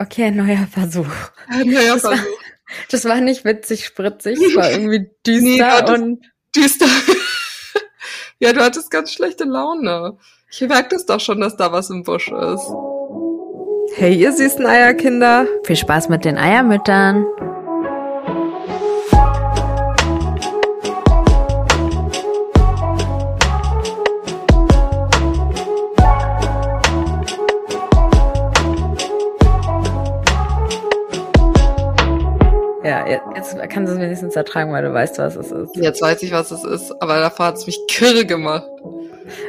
Okay, ein neuer Versuch. Ein neuer Das war- Versuch. Das war nicht witzig, spritzig, es war irgendwie düster Nee, und Düster. ja, du hattest ganz schlechte Laune. Ich merke das doch schon, dass da was im Busch ist. Hey, ihr süßen Eierkinder. Viel Spaß mit den Eiermüttern. Kannst du es wenigstens ertragen, weil du weißt, was es ist. Jetzt weiß ich, was es ist, aber davor hat es mich kirre gemacht.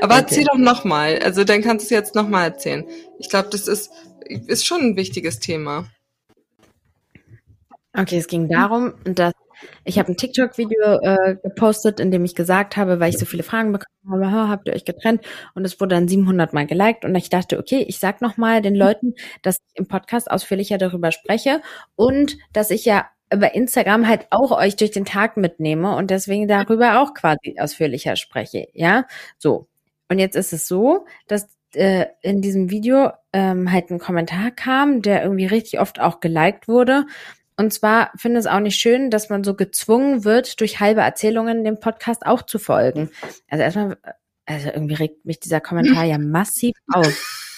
Aber Okay. erzähl doch nochmal. Also dann kannst du es jetzt nochmal erzählen. Ich glaube, das ist, ist schon ein wichtiges Thema. Okay, es ging darum, dass ich habe ein TikTok-Video äh, gepostet, in dem ich gesagt habe, weil ich so viele Fragen bekommen habe, "Ha, habt ihr euch getrennt? Und es wurde dann 700 Mal geliked und ich dachte, okay, ich sag noch mal den Leuten, dass ich im Podcast ausführlicher darüber spreche und dass ich ja über Instagram halt auch euch durch den Tag mitnehme und deswegen darüber auch quasi ausführlicher spreche, ja? So. Und jetzt ist es so, dass äh, in diesem Video ähm, halt ein Kommentar kam, der irgendwie richtig oft auch geliked wurde. Und zwar finde es auch nicht schön, dass man so gezwungen wird, durch halbe Erzählungen dem Podcast auch zu folgen. Also erstmal, also irgendwie regt mich dieser Kommentar ja massiv auf.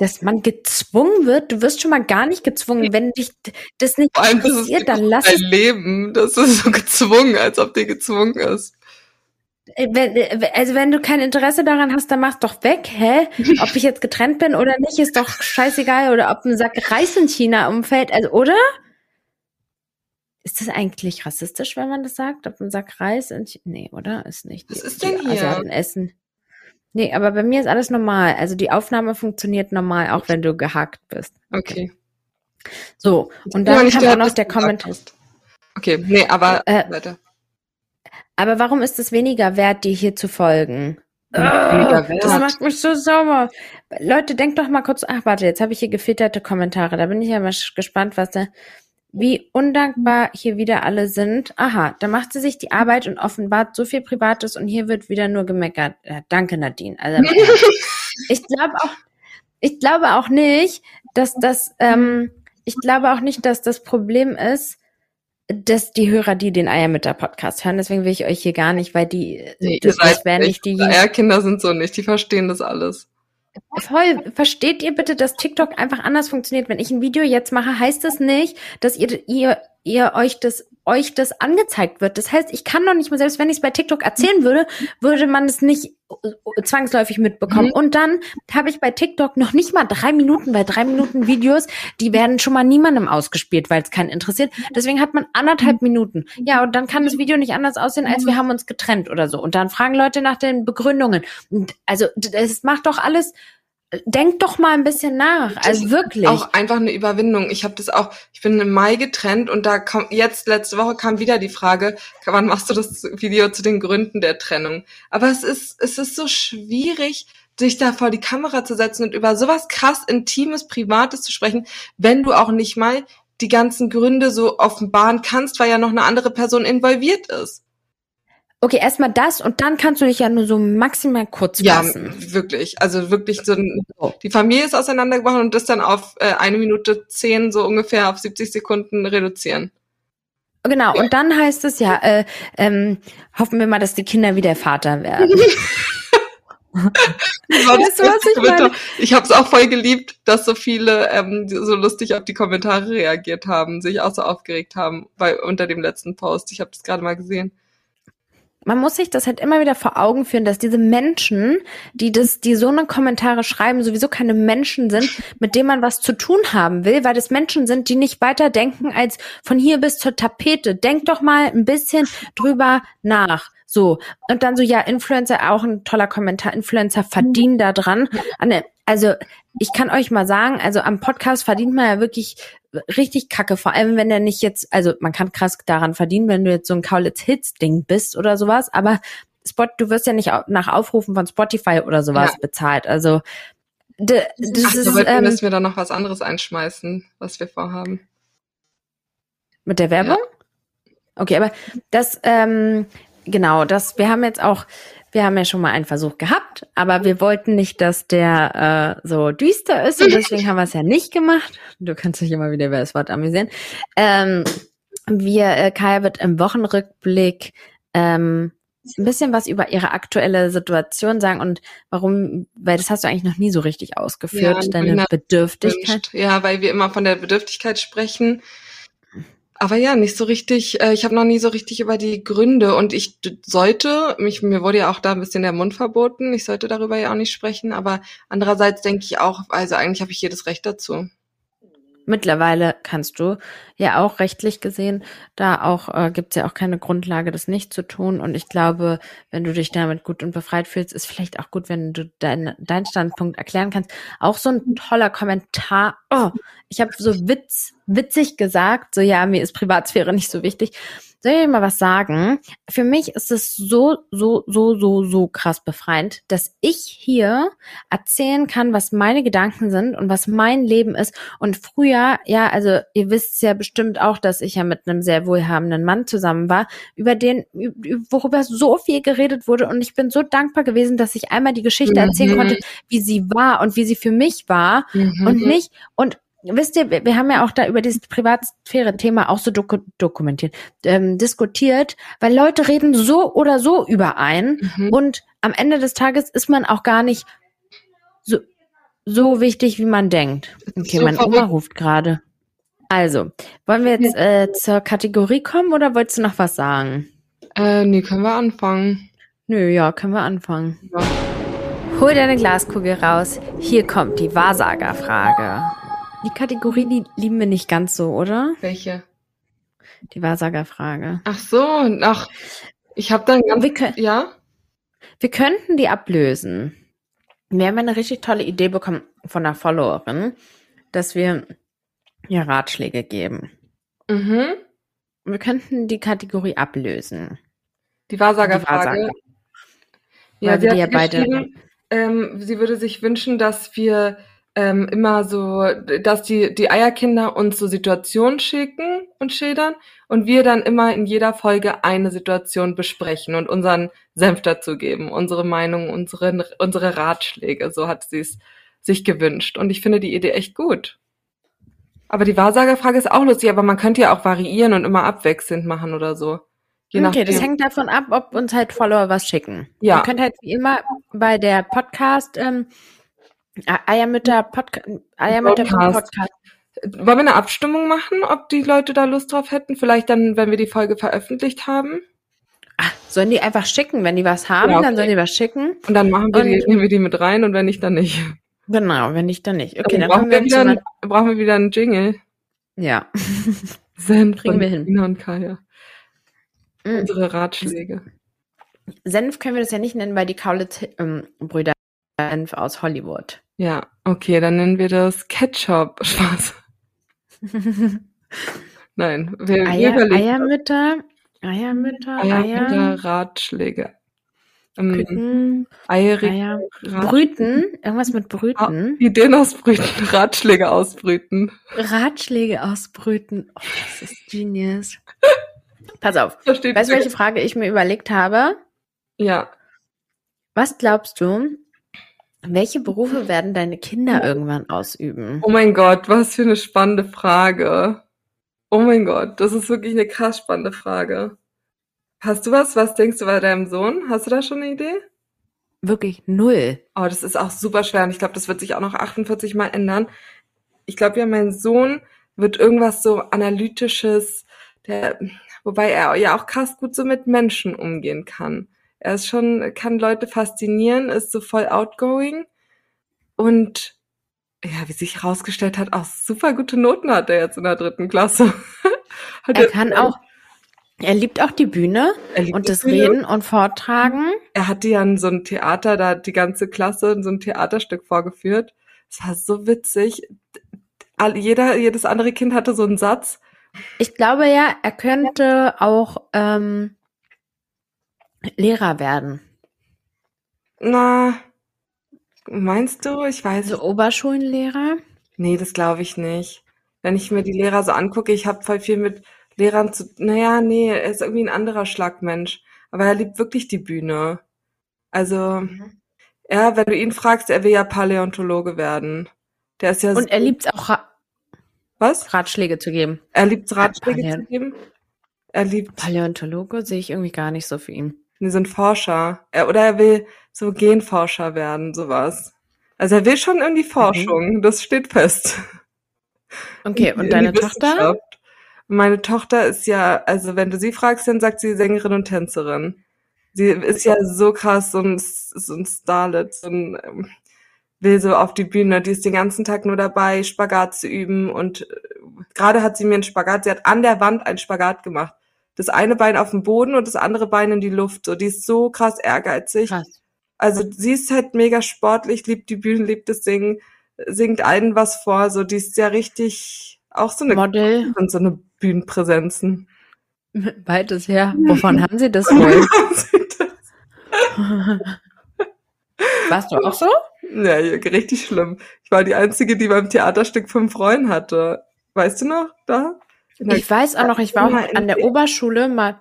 Dass man gezwungen wird, du wirst schon mal gar nicht gezwungen, wenn dich das nicht Vor allem, das ist interessiert, dann lass dein es Leben. Das ist so gezwungen, als ob dir gezwungen ist. Äh, wenn, also wenn du kein Interesse daran hast, dann mach's doch weg, hä? Ob ich jetzt getrennt bin oder nicht, ist doch scheißegal. Oder ob ein Sack Reis in China umfällt, also, oder? Ist das eigentlich rassistisch, wenn man das sagt? Ob ein Sack Reis in China? Nee, oder? Ist nicht. Was ist denn hier? Asiaten essen. Nee, aber bei mir ist alles normal. Also die Aufnahme funktioniert normal, auch wenn du gehackt bist. Okay. So, und dann kam auch noch der Kommentar. Okay, nee, aber Äh, weiter. Aber warum ist es weniger wert, dir hier zu folgen? Wert. Das macht mich so sauer. Leute, denkt doch mal kurz, ach warte, jetzt habe ich hier gefilterte Kommentare. Da bin ich ja mal gespannt, was da, wie undankbar hier wieder alle sind. Aha, da macht sie sich die Arbeit und offenbart so viel Privates und hier wird wieder nur gemeckert. Ja, danke, Nadine. Also, ich glaube auch, ich glaube auch nicht, dass das, ähm, ich glaube auch nicht, dass das Problem ist, dass die Hörer, die den Eiermütter-Podcast hören, deswegen will ich euch hier gar nicht, weil die, Nee, das, seid das wären nicht diejenigen. Eierkinder sind so nicht, die verstehen das alles. Voll, versteht ihr bitte, dass TikTok einfach anders funktioniert? Wenn ich ein Video jetzt mache, heißt das nicht, dass ihr, ihr, ihr euch das, euch das angezeigt wird. Das heißt, ich kann doch nicht mehr, selbst wenn ich es bei TikTok erzählen würde, würde man es nicht äh, zwangsläufig mitbekommen. Mhm. Und dann habe ich bei TikTok noch nicht mal drei Minuten, weil drei Minuten Videos, die werden schon mal niemandem ausgespielt, weil es keinen interessiert. Deswegen hat man anderthalb Minuten. Ja, und dann kann das Video nicht anders aussehen, als wir haben uns getrennt oder so. Und dann fragen Leute nach den Begründungen. Und also, das macht doch alles, denkt doch mal ein bisschen nach. Also ist wirklich. Auch einfach eine Überwindung. Ich habe das auch, ich bin im Mai getrennt und da kam jetzt letzte Woche kam wieder die Frage, wann machst du das Video zu den Gründen der Trennung? Aber es ist es ist so schwierig, sich da vor die Kamera zu setzen und über sowas krass intimes, privates zu sprechen, wenn du auch nicht mal die ganzen Gründe so offenbaren kannst, weil ja noch eine andere Person involviert ist. Okay, erstmal das und dann kannst du dich ja nur so maximal kurz Ja, fassen. wirklich. Also wirklich so ein, die Familie ist auseinandergebrochen und das dann auf äh, eine Minute zehn so ungefähr auf 70 Sekunden reduzieren. Genau, und dann heißt es ja, äh, ähm, hoffen wir mal, dass die Kinder wieder Vater werden. Weißt du, was ich meine? Ich habe es auch voll geliebt, dass so viele ähm, so lustig auf die Kommentare reagiert haben, sich auch so aufgeregt haben bei unter dem letzten Post. Ich habe das gerade mal gesehen. Man muss sich das halt immer wieder vor Augen führen, dass diese Menschen, die das, die so eine Kommentare schreiben, sowieso keine Menschen sind, mit denen man was zu tun haben will, weil das Menschen sind, die nicht weiter denken als von hier bis zur Tapete. Denk doch mal ein bisschen drüber nach. So. Und dann so, ja, Influencer, auch ein toller Kommentar. Influencer verdienen da dran. Anne, Also, ich kann euch mal sagen, also am Podcast verdient man ja wirklich richtig kacke, vor allem wenn er nicht jetzt, also man kann krass daran verdienen, wenn du jetzt so ein Kaulitz Hits Ding bist oder sowas, aber Spot, du wirst ja nicht nach Aufrufen von Spotify oder sowas Ja. bezahlt. Also das Ach, ist ähm, müssen wir da noch was anderes einschmeißen, was wir vorhaben. mit der Werbung. Okay, aber das ähm, genau, das wir haben jetzt auch wir haben ja schon mal einen Versuch gehabt, aber wir wollten nicht, dass der äh, so düster ist und deswegen haben wir es ja nicht gemacht. Du kannst dich immer wieder über das Wort amüsieren. Ähm, wir, äh, Kaya wird im Wochenrückblick ähm, ein bisschen was über ihre aktuelle Situation sagen und warum, weil das hast du eigentlich noch nie so richtig ausgeführt, Ja, deine Bedürftigkeit. Ja, weil wir immer von der Bedürftigkeit sprechen. Aber ja, nicht so richtig, äh, ich habe noch nie so richtig über die Gründe. Und ich sollte, mich, mir wurde ja auch da ein bisschen der Mund verboten, ich sollte darüber ja auch nicht sprechen, aber andererseits denke ich auch, also eigentlich habe ich jedes Recht dazu. Mittlerweile kannst du ja auch rechtlich gesehen, da auch äh, gibt es ja auch keine Grundlage, das nicht zu tun. Und ich glaube, wenn du dich damit gut und befreit fühlst, ist vielleicht auch gut, wenn du dein, deinen Standpunkt erklären kannst. Auch so ein toller Kommentar. Oh, ich habe so witz, witzig gesagt, so ja, mir ist Privatsphäre nicht so wichtig. Soll ich dir mal was sagen? Für mich ist es so, so, so, so, so krass befreiend, dass ich hier erzählen kann, was meine Gedanken sind und was mein Leben ist. Und früher, ja, also ihr wisst ja bestimmt auch, dass ich ja mit einem sehr wohlhabenden Mann zusammen war, über den, worüber so viel geredet wurde. Und ich bin so dankbar gewesen, dass ich einmal die Geschichte erzählen Mhm. konnte, wie sie war und wie sie für mich war und nicht, und wisst ihr, wir haben ja auch da über dieses Privatsphäre-Thema auch so doku dokumentiert, ähm, diskutiert, weil Leute reden so oder so über einen Mhm. und am Ende des Tages ist man auch gar nicht so, so wichtig, wie man denkt. Okay, so meine Oma verrückt. ruft gerade. Also, wollen wir jetzt äh, zur Kategorie kommen oder wolltest du noch was sagen? Äh, nee, können wir anfangen. Nö, ja, können wir anfangen. Ja. Hol deine Glaskugel raus. Hier kommt die Wahrsagerfrage. Die Kategorie, die lieben wir nicht ganz so, oder? Welche? Die Wahrsagerfrage. Ach so, ach, ich habe dann ganz, Wir, kö- ja? wir könnten die ablösen. Wir haben eine richtig tolle Idee bekommen von einer Followerin, dass wir ihr Ratschläge geben. Mhm. Wir könnten die Kategorie ablösen. Die Wahrsagerfrage. Wahrsager. Ja, Weil sie wir hat die ja beide- ähm, sie würde sich wünschen, dass wir ähm, immer so, dass die, die Eierkinder uns so Situationen schicken und schildern und wir dann immer in jeder Folge eine Situation besprechen und unseren Senf dazu geben, unsere Meinung, unsere, unsere Ratschläge. So hat sie es sich gewünscht. Und ich finde die Idee echt gut. Aber die Wahrsagerfrage ist auch lustig, aber man könnte ja auch variieren und immer abwechselnd machen oder so. Je okay, das hängt davon ab, ob uns halt Follower was schicken. Ja. Ihr könnt halt wie immer bei der Podcast, ähm, Eiermütter Podca Eiermütter Podcast. Podcast. Wollen wir eine Abstimmung machen, ob die Leute da Lust drauf hätten? Vielleicht dann, wenn wir die Folge veröffentlicht haben. Ah, sollen die einfach schicken, wenn die was haben, Ja, okay. dann sollen die was schicken. Und dann machen wir die, Und- nehmen wir die mit rein und wenn nicht, dann nicht. Genau, wenn nicht, dann nicht. Okay, dann dann brauchen wir, wieder einen, brauchen wir wieder einen Jingle. ja. Senf Kriegen wir hin. Ina und Kaya. Mm. Unsere Ratschläge. Senf können wir das ja nicht nennen, weil die Kaulitz-Brüder Senf aus Hollywood. Ja, okay, dann nennen wir das Ketchup. Spaß. Nein, wir, wir Eier, überlegen Eiermütter, Eiermütter, Eier, Eier, Ratschläge. Ähm, Eierig, Eier, Brüten, irgendwas mit Ah, Brüten. Ideen ausbrüten, Ratschläge ausbrüten. Ratschläge ausbrüten. Oh, das ist genius. Pass auf. Weißt du, welche Frage ich mir überlegt habe? Ja. Was glaubst du, welche Berufe werden deine Kinder irgendwann ausüben? Oh mein Gott, was für eine spannende Frage. Oh mein Gott, das ist wirklich eine krass spannende Frage. Hast du was? Was denkst du bei deinem Sohn? Hast du da schon eine Idee? Wirklich null. Oh, das ist auch super schwer und ich glaube, das wird sich auch noch 48 Mal ändern. Ich glaube ja, mein Sohn wird irgendwas so analytisches, der, wobei er ja auch krass gut so mit Menschen umgehen kann. Er ist schon, kann Leute faszinieren, ist so voll outgoing und ja, wie sich herausgestellt hat, auch super gute Noten hat er jetzt in der dritten Klasse. Hat Er kann auch, er liebt auch die Bühne er liebt und die das Bühne. Reden und Vortragen. er hatte ja in so ein Theater, da hat die ganze Klasse in so ein Theaterstück vorgeführt. Es war so witzig. Jeder, jedes andere Kind hatte so einen Satz. Ich glaube ja, er könnte auch ähm, Lehrer werden. Na, meinst du? Ich weiß Also es. Oberschulenlehrer. Nee, das glaube ich nicht. Wenn ich mir die Lehrer so angucke, ich habe voll viel mit Lehrern zu. Naja, nee, er ist irgendwie ein anderer Schlagmensch. Aber er liebt wirklich die Bühne. Also, er, wenn du ihn fragst, er will ja Paläontologe werden. Der ist ja Und er liebt es auch, Ra was? Ratschläge zu geben. Er liebt Ratschläge Paläo- zu geben. Er liebt, Paläontologe sehe ich irgendwie gar nicht so für ihn. Die sind Forscher. Er, oder er will so Genforscher werden, sowas. Also er will schon in die Forschung, das steht fest. Okay, und deine Tochter? Meine Tochter ist ja, also wenn du sie fragst, dann sagt sie Sängerin und Tänzerin. Sie ist ja so krass, so ein, so ein Starlet, so ein, ähm, will so auf die Bühne. Die ist den ganzen Tag nur dabei, Spagat zu üben und äh, gerade hat sie mir einen Spagat, sie hat an der Wand einen Spagat gemacht. Das eine Bein auf dem Boden und das andere Bein in die Luft. So, die ist so krass ehrgeizig. Krass. Also sie ist halt mega sportlich, liebt die Bühnen, liebt das Singen, singt allen was vor. So, die ist ja richtig auch so eine Model, und so eine Bühnenpräsenzen. weites her. Wovon haben sie das wohl? Warst du auch so? ja, richtig schlimm. Ich war die einzige, die beim Theaterstück fünf Rollen hatte. Weißt du noch da? Der- Ich weiß auch noch, ich war auch an der Oberschule mal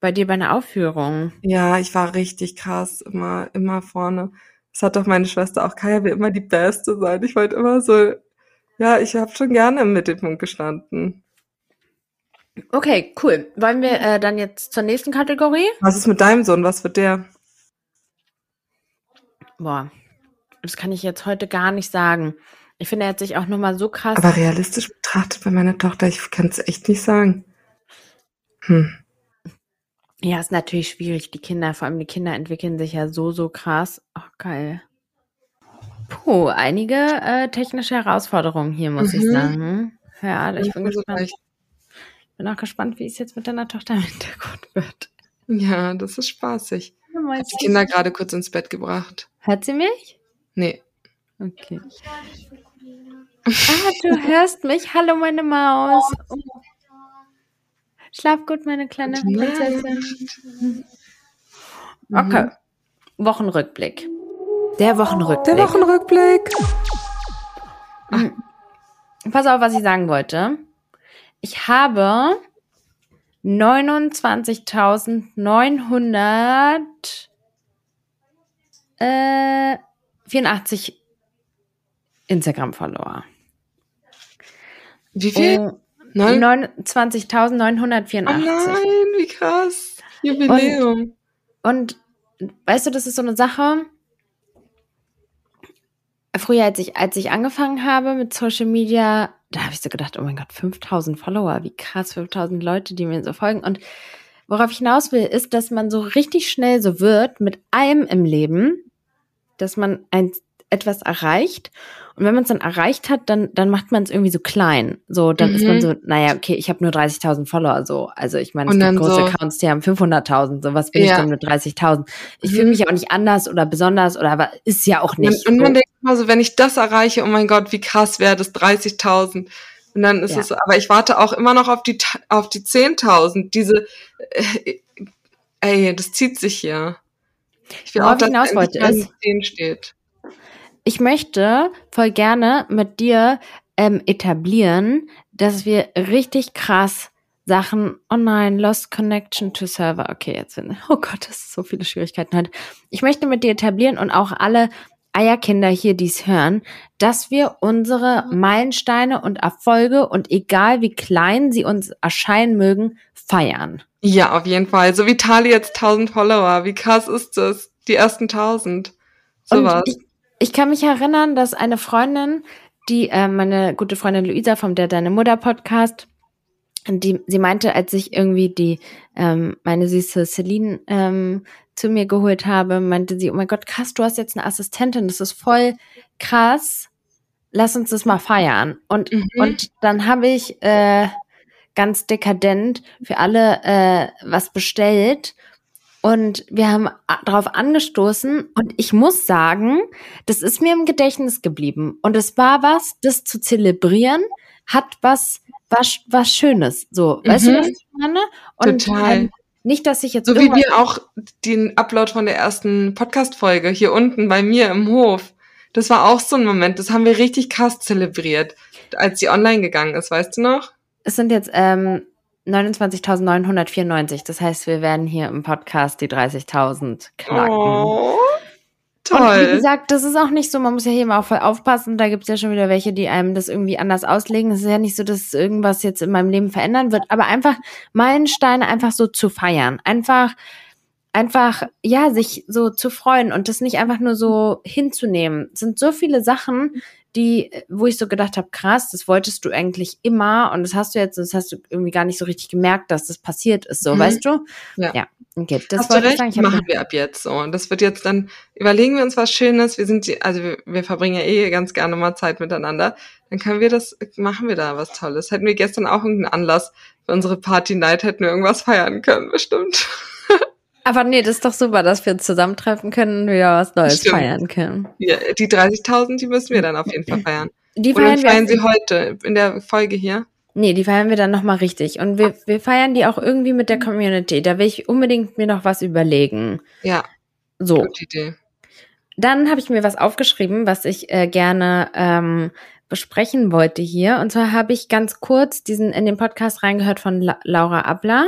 bei dir bei einer Aufführung. ja, ich war richtig krass, immer, immer vorne. Das hat doch meine Schwester auch. Kaya will immer die Beste sein. Ich wollte immer so, ja, ich habe schon gerne im Mittelpunkt gestanden. Okay, cool. Wollen wir äh, dann jetzt zur nächsten Kategorie? Was ist mit deinem Sohn? Was wird der? Boah, das kann ich jetzt heute gar nicht sagen. Ich finde, er hat sich auch nochmal so krass. Aber realistisch betrachtet bei meiner Tochter, ich kann es echt nicht sagen. Hm. ja, ist natürlich schwierig. Die Kinder, vor allem die Kinder entwickeln sich ja so, so krass. Oh, geil. Puh, einige äh, technische Herausforderungen hier, muss ich Mhm. sagen. Ja, ich bin gespannt. gleich- Bin auch gespannt, wie es jetzt mit deiner Tochter im Hintergrund wird. Ja, das ist spaßig. Ich hab die Kinder gerade kurz ins Bett gebracht. Hört sie mich? Nee. Okay. Ah, du hörst mich. Hallo, meine Maus. Oh. Schlaf gut, meine kleine. Prinzessin. Mhm. Okay. Wochenrückblick. Der Wochenrückblick. Der Wochenrückblick. Pass auf, was ich sagen wollte. Ich habe 29.900 äh, 84 Instagram-Follower. Wie viel? Oh, Neun? 29.984. Oh nein, wie krass. Jubiläum. Und weißt du, das ist so eine Sache. Früher, als ich, als ich angefangen habe mit Social Media, da habe ich so gedacht, oh mein Gott, 5000 Follower, wie krass, 5000 Leute, die mir so folgen. Und worauf ich hinaus will, ist, dass man so richtig schnell so wird mit allem im Leben, dass man ein, etwas erreicht. Und wenn man es dann erreicht hat, dann, dann macht man es irgendwie so klein. So, dann ist man Mhm. so, naja, okay, ich habe nur 30.000 Follower. So, also ich meine, es gibt große so- Accounts, die haben 500.000. So, was bin ich Ja. denn mit 30.000? Ich fühle Mhm. mich auch nicht anders oder besonders oder aber ist ja auch nicht. Und, und man so. denkt immer so, wenn ich das erreiche, oh mein Gott, wie krass wäre das, 30.000. Und dann ist Ja. es aber ich warte auch immer noch auf die, auf die 10.000. Diese, äh, ey, das zieht sich hier. Ich will Worauf auch, dass ich hinaus wollte, ist- die 10 steht. Ich möchte voll gerne mit dir ähm, etablieren, dass wir richtig krass Sachen, oh nein, Lost Connection to Server. Okay, jetzt sind, oh Gott, das ist so viele Schwierigkeiten heute. Ich möchte mit dir etablieren und auch alle Eierkinder hier, die es hören, dass wir unsere Meilensteine und Erfolge und egal wie klein sie uns erscheinen mögen, feiern. Ja, auf jeden Fall. So wie Tali jetzt 1000 Follower. Wie krass ist das? Die ersten 1000. Sowas. Und ich, ich kann mich erinnern, dass eine Freundin, die äh, meine gute Freundin Luisa vom Der Deine Mutter Podcast, die sie meinte, als ich irgendwie die ähm, meine süße Celine ähm, zu mir geholt habe, meinte sie, oh mein Gott, krass, du hast jetzt eine Assistentin, das ist voll krass. Lass uns das mal feiern. Und Mhm. und dann habe ich äh, ganz dekadent für alle äh, was bestellt und wir haben a- darauf angestoßen und ich muss sagen, das ist mir im Gedächtnis geblieben und es war was, das zu zelebrieren, hat was was was Schönes, so, weißt du, Mhm. was ich meine? Und Total. ähm, nicht, dass ich jetzt So wie wir auch den Upload von der ersten Podcast-Folge hier unten bei mir im Hof. Das war auch so ein Moment, das haben wir richtig krass zelebriert, als die online gegangen ist, weißt du noch? es sind jetzt ähm, 29.994. Das heißt, wir werden hier im Podcast die 30.000 knacken. Oh, Und wie toll. gesagt, das ist auch nicht so, man muss ja hier immer auch voll aufpassen. Da gibt's ja schon wieder welche, die einem das irgendwie anders auslegen. Es ist ja nicht so, dass irgendwas jetzt in meinem Leben verändern wird, aber einfach Meilensteine einfach so zu feiern. Einfach, einfach, ja, sich so zu freuen und das nicht einfach nur so hinzunehmen. Es sind so viele Sachen, die, wo ich so gedacht habe, krass, das wolltest du eigentlich immer und das hast du jetzt, das hast du irgendwie gar nicht so richtig gemerkt, dass das passiert ist, so, Mhm. weißt du? Ja. Ja, okay, das Hast wollte ich recht, sagen. Ich machen wir ab jetzt so. Und das wird jetzt dann, überlegen wir uns was Schönes. Wir sind, die- also wir, wir verbringen ja eh ganz gerne mal Zeit miteinander. Dann können wir das, machen wir da was Tolles. Hätten wir gestern auch irgendeinen Anlass für unsere Party Night, hätten wir irgendwas feiern können, bestimmt. Aber nee, das ist doch super, dass wir uns zusammentreffen können und wieder was Neues Stimmt. feiern können. Ja, die 30.000, die müssen wir dann auf jeden Fall feiern. Die Oder feiern wir, feiern sie heute in der Folge hier? nee, die feiern wir dann nochmal richtig. Und wir, wir feiern die auch irgendwie mit der Community. Da will ich unbedingt mir noch was überlegen. Ja, So, gute Idee. dann habe ich mir was aufgeschrieben, was ich äh, gerne ähm, besprechen wollte hier. Und zwar habe ich ganz kurz diesen in den Podcast reingehört von La Laura Abler.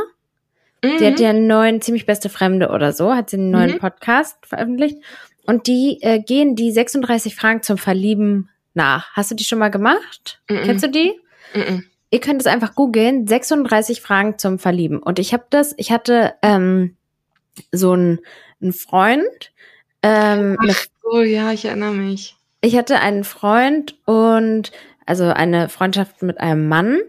Die hat Mhm. ja einen neuen, ziemlich beste Fremde oder so, hat sie einen neuen Mhm. Podcast veröffentlicht. Und die äh, gehen die 36 Fragen zum Verlieben nach. Hast du die schon mal gemacht? Mhm. Kennst du die? Mhm. Ihr könnt es einfach googeln, 36 Fragen zum Verlieben. Und ich habe das, ich hatte ähm, so einen, einen Freund, ähm, Ach so, ja, ich erinnere mich. ich hatte einen Freund und also eine Freundschaft mit einem Mann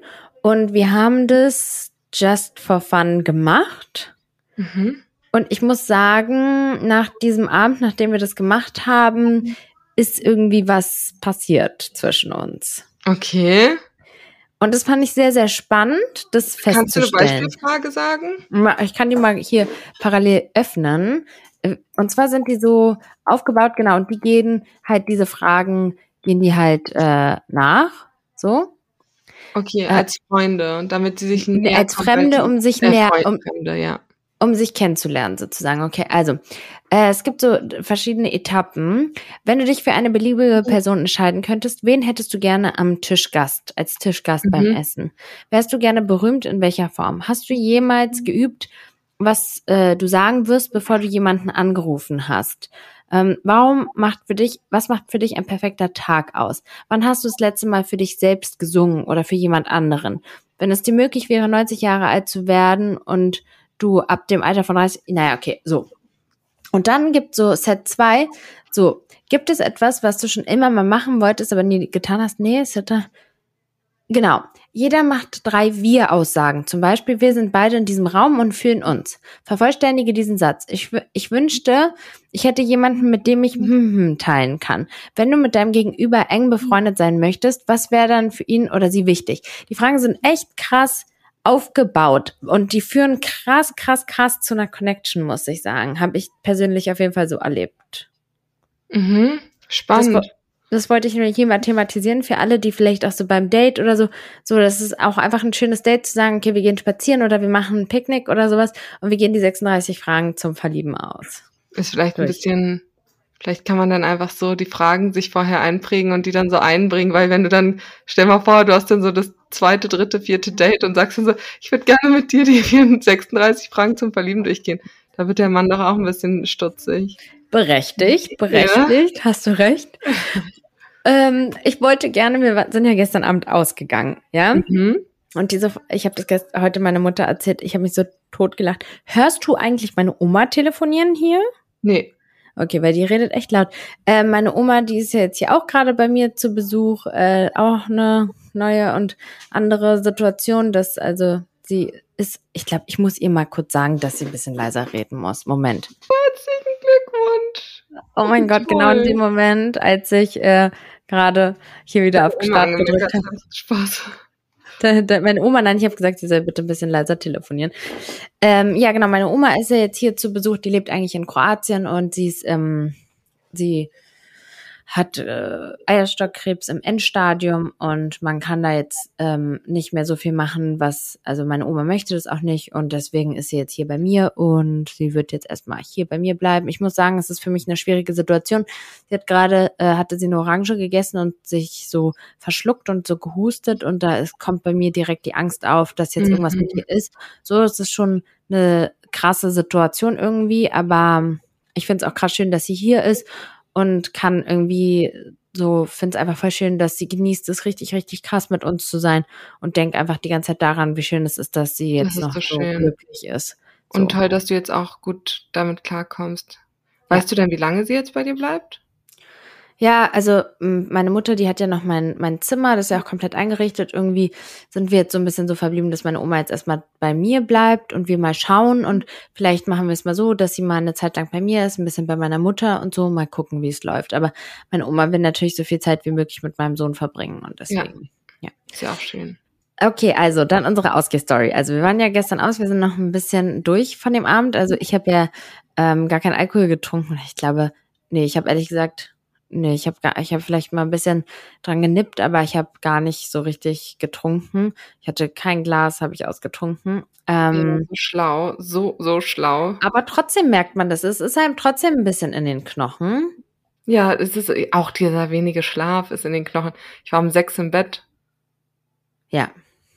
und wir haben das just for fun gemacht. Mhm. Und ich muss sagen, nach diesem Abend, nachdem wir das gemacht haben, ist irgendwie was passiert zwischen uns. Okay. Und das fand ich sehr, sehr spannend, das Kannst du eine festzustellen. Beispielfrage sagen? Ich kann die mal hier parallel öffnen. Äh, Und zwar sind die so aufgebaut, genau, und die gehen halt diese Fragen, gehen die halt äh, nach, so. Okay, Äh, als Freunde und damit sie sich näher als Fremde, um sich äh, näher, um, Fremde, ja. um sich kennenzulernen, sozusagen. Okay, also äh, es gibt so verschiedene Etappen. Wenn du dich für eine beliebige Person entscheiden könntest, wen hättest du gerne am Tischgast, als Tischgast beim Mhm. Essen? Wärst du gerne berühmt? In welcher Form? Hast du jemals geübt, was äh, du sagen wirst, bevor du jemanden angerufen hast? Ähm, warum macht für dich, was macht für dich ein perfekter Tag aus? Wann hast du das letzte Mal für dich selbst gesungen oder für jemand anderen? Wenn es dir möglich wäre, 90 Jahre alt zu werden und du ab dem Alter von 30, naja, okay, so. Und dann gibt so Set 2, so, gibt es etwas, was du schon immer mal machen wolltest, aber nie getan hast? Nee, hätte, genau. Jeder macht drei Wir-Aussagen. Zum Beispiel, wir sind beide in diesem Raum und fühlen uns. Vervollständige diesen Satz. Ich, ich wünschte, ich hätte jemanden, mit dem ich teilen kann. Wenn du mit deinem Gegenüber eng befreundet sein möchtest, was wäre dann für ihn oder sie wichtig? Die Fragen sind echt krass aufgebaut und die führen krass, krass, krass zu einer Connection, muss ich sagen. Habe ich persönlich auf jeden Fall so erlebt. Mhm. Das, Spannend. wo- das wollte ich nur hier mal thematisieren für alle, die vielleicht auch so beim Date oder so, so, das ist auch einfach ein schönes Date zu sagen, okay, wir gehen spazieren oder wir machen ein Picknick oder sowas und wir gehen die 36 Fragen zum Verlieben aus. Ist vielleicht ein bisschen, vielleicht kann man dann einfach so die Fragen sich vorher einprägen und die dann so einbringen, weil wenn du dann, stell mal vor, du hast dann so das zweite, dritte, vierte Date und sagst dann so, ich würde gerne mit dir die 36 Fragen zum Verlieben durchgehen. Da wird der Mann doch auch ein bisschen stutzig. Berechtigt, berechtigt, hast du recht. Ähm, ich wollte gerne, wir sind ja gestern Abend ausgegangen, ja? Mhm. Und diese, ich habe das gest, heute meiner Mutter erzählt, ich habe mich so totgelacht. Hörst du eigentlich meine Oma telefonieren hier? Nee. Okay, weil die redet echt laut. Äh, meine Oma, die ist ja jetzt hier auch gerade bei mir zu Besuch, äh, auch eine neue und andere Situation, dass also sie ist, ich glaube, ich muss ihr mal kurz sagen, dass sie ein bisschen leiser reden muss. Moment. Glückwunsch. Oh mein Gott, genau in Toll. dem Moment, als ich äh, gerade hier wieder auf Start gedrückt habe. Spaß. Da, da, meine Oma, nein, ich habe gesagt, sie soll bitte ein bisschen leiser telefonieren. Ähm, ja, genau, meine Oma ist ja jetzt hier zu Besuch, die lebt eigentlich in Kroatien und sie ist, ähm, sie hat äh, Eierstockkrebs im Endstadium und man kann da jetzt ähm, nicht mehr so viel machen, was, also meine Oma möchte das auch nicht und deswegen ist sie jetzt hier bei mir und sie wird jetzt erstmal hier bei mir bleiben. Ich muss sagen, es ist für mich eine schwierige Situation. Sie hat gerade, äh, hatte sie eine Orange gegessen und sich so verschluckt und so gehustet und da ist, kommt bei mir direkt die Angst auf, dass jetzt irgendwas mit Mhm. ihr ist. So ist es schon eine krasse Situation irgendwie, aber ich finde es auch krass schön, dass sie hier ist und kann irgendwie so, finde es einfach voll schön, dass sie genießt es richtig, richtig krass mit uns zu sein und denkt einfach die ganze Zeit daran, wie schön es ist, dass sie Das jetzt ist noch so so glücklich ist. So. Und toll, dass du jetzt auch gut damit klarkommst. Weißt du denn, wie lange sie jetzt bei dir bleibt? Ja, also meine Mutter, die hat ja noch mein, mein Zimmer, das ist ja auch komplett eingerichtet. Irgendwie sind wir jetzt so ein bisschen so verblieben, dass meine Oma jetzt erstmal bei mir bleibt und wir mal schauen und vielleicht machen wir es mal so, dass sie mal eine Zeit lang bei mir ist, ein bisschen bei meiner Mutter und so, mal gucken, wie es läuft. Aber meine Oma will natürlich so viel Zeit wie möglich mit meinem Sohn verbringen und deswegen. Ist ja auch schön. Okay, also dann unsere Ausgehstory. Also wir waren ja gestern aus, wir sind noch ein bisschen durch von dem Abend. Also ich habe ja ähm, gar keinen Alkohol getrunken. Ich glaube, nee, ich habe ehrlich gesagt, nee, ich habe ich habe vielleicht mal ein bisschen dran genippt, aber ich habe gar nicht so richtig getrunken. Ich hatte kein Glas, habe ich ausgetrunken. Ähm, so schlau, so, so schlau. Aber trotzdem merkt man das. Es ist einem trotzdem ein bisschen in den Knochen. Ja, es ist auch dieser wenige Schlaf ist in den Knochen. Ich war um sechs im Bett. Ja.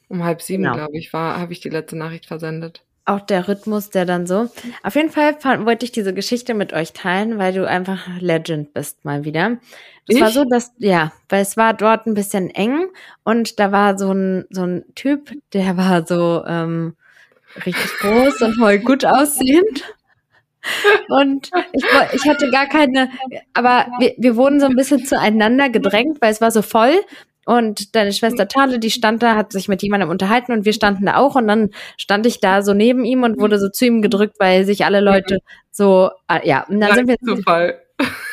Um halb sieben, Genau. glaube ich, war, habe ich die letzte Nachricht versendet. Auch der Rhythmus, der dann so. Auf jeden Fall fand, wollte ich diese Geschichte mit euch teilen, weil du einfach Legend bist mal wieder. Es war so, dass, ja, weil es war dort ein bisschen eng und da war so ein, so ein Typ, der war so ähm, richtig groß und voll gut aussehend. Und ich, ich hatte gar keine, aber wir, wir wurden so ein bisschen zueinander gedrängt, weil es war so voll. Und deine Schwester Tale, die stand da, hat sich mit jemandem unterhalten und wir standen da auch. Und dann stand ich da so neben ihm und wurde so zu ihm gedrückt, weil sich alle Leute so, ah, ja, und dann sind wir Zufall.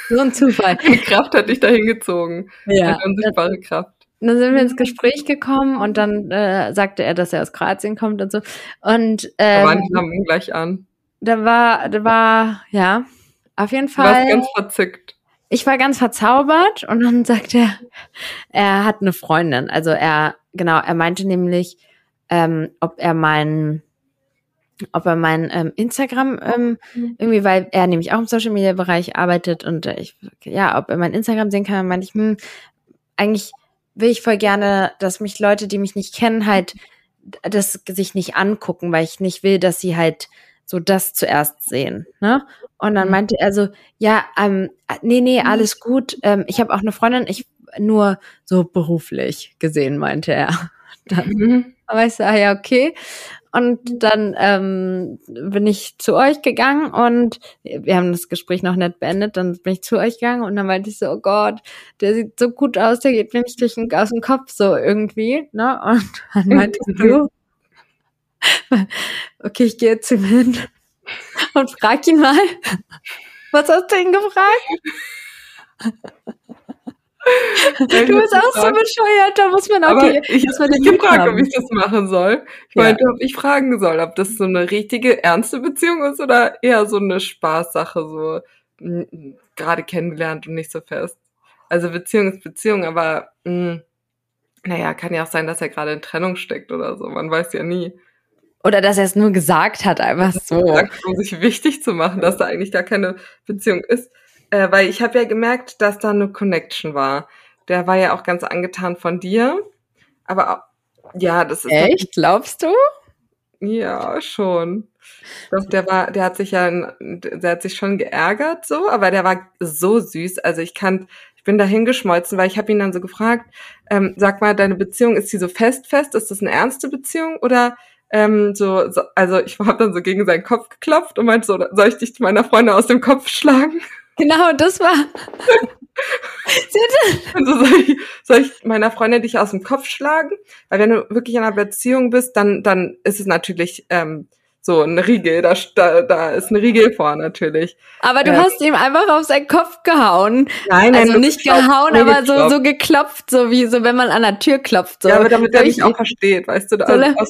so ein Zufall. Eine Kraft hat dich da hingezogen. Ja. Eine unsichtbare Kraft. dann sind wir ins Gespräch gekommen und dann äh, sagte er, dass er aus Kroatien kommt und so. Und Da waren ähm, die Lampen gleich an. da war, da war, ja, auf jeden Du warst Fall. ganz verzückt. Ich war ganz verzaubert und dann sagt er, er hat eine Freundin. Also er, genau, er meinte nämlich, ähm, ob er mein, ob er mein ähm, Instagram ähm, irgendwie, weil er nämlich auch im Social Media Bereich arbeitet und äh, ich, ja, ob er mein Instagram sehen kann, meinte ich, hm, eigentlich will ich voll gerne, dass mich Leute, die mich nicht kennen, halt das sich nicht angucken, weil ich nicht will, dass sie halt so das zuerst sehen. Ne? Und dann Mhm. meinte er so, ja, ähm, nee, nee, alles gut. Ähm, ich habe auch eine Freundin, ich nur so beruflich gesehen, meinte er. Dann Mhm. aber ich so, ah ja, okay. Und dann ähm, bin ich zu euch gegangen und wir haben das Gespräch noch nicht beendet. Dann bin ich zu euch gegangen und dann meinte ich so, oh Gott, der sieht so gut aus, der geht mir nicht durch den, aus dem Kopf so irgendwie. Ne? Und dann meinte ich so, okay, ich gehe zu ihm hin und frag ihn mal, was hast du ihn gefragt? Du bist auch so bescheuert, da muss man auch Aber die, ich muss man den gefragt, ob ich das machen soll. Ich Ja. meinte, ob ich fragen soll, ob das so eine richtige, ernste Beziehung ist oder eher so eine Spaßsache, so m, m, gerade kennengelernt und nicht so fest. Also Beziehung ist Beziehung, aber mh, naja, kann ja auch sein, dass er gerade in Trennung steckt oder so. Man weiß ja nie. Oder dass er es nur gesagt hat, einfach so. Sagt, um sich wichtig zu machen, dass da eigentlich gar keine Beziehung ist. Äh, weil ich habe ja gemerkt, dass da eine Connection war. Der war ja auch ganz angetan von dir. Aber auch, ja, das ist Echt? Glaubst du? Ja, schon. Doch, der war, der hat sich ja, der hat sich schon geärgert so, aber der war so süß. Also ich kann, ich bin da hingeschmolzen, weil ich habe ihn dann so gefragt, ähm, sag mal, deine Beziehung, ist die so fest fest? Ist das eine ernste Beziehung oder ähm, so, so also ich habe dann so gegen seinen Kopf geklopft und meinte so, soll ich dich meiner Freundin aus dem Kopf schlagen? Genau, das war. Also soll ich, soll ich meiner Freundin dich aus dem Kopf schlagen? Weil wenn du wirklich in einer Beziehung bist, dann, dann ist es natürlich ähm, So, ein Riegel, da, da, da ist ein Riegel vor natürlich. Aber du äh, hast ihm einfach auf seinen Kopf gehauen. Nein, nein, also nicht gehauen, aber so, so geklopft, so wie so, wenn man an der Tür klopft. So. Ja, aber damit er mich auch versteht, weißt du. Also aus,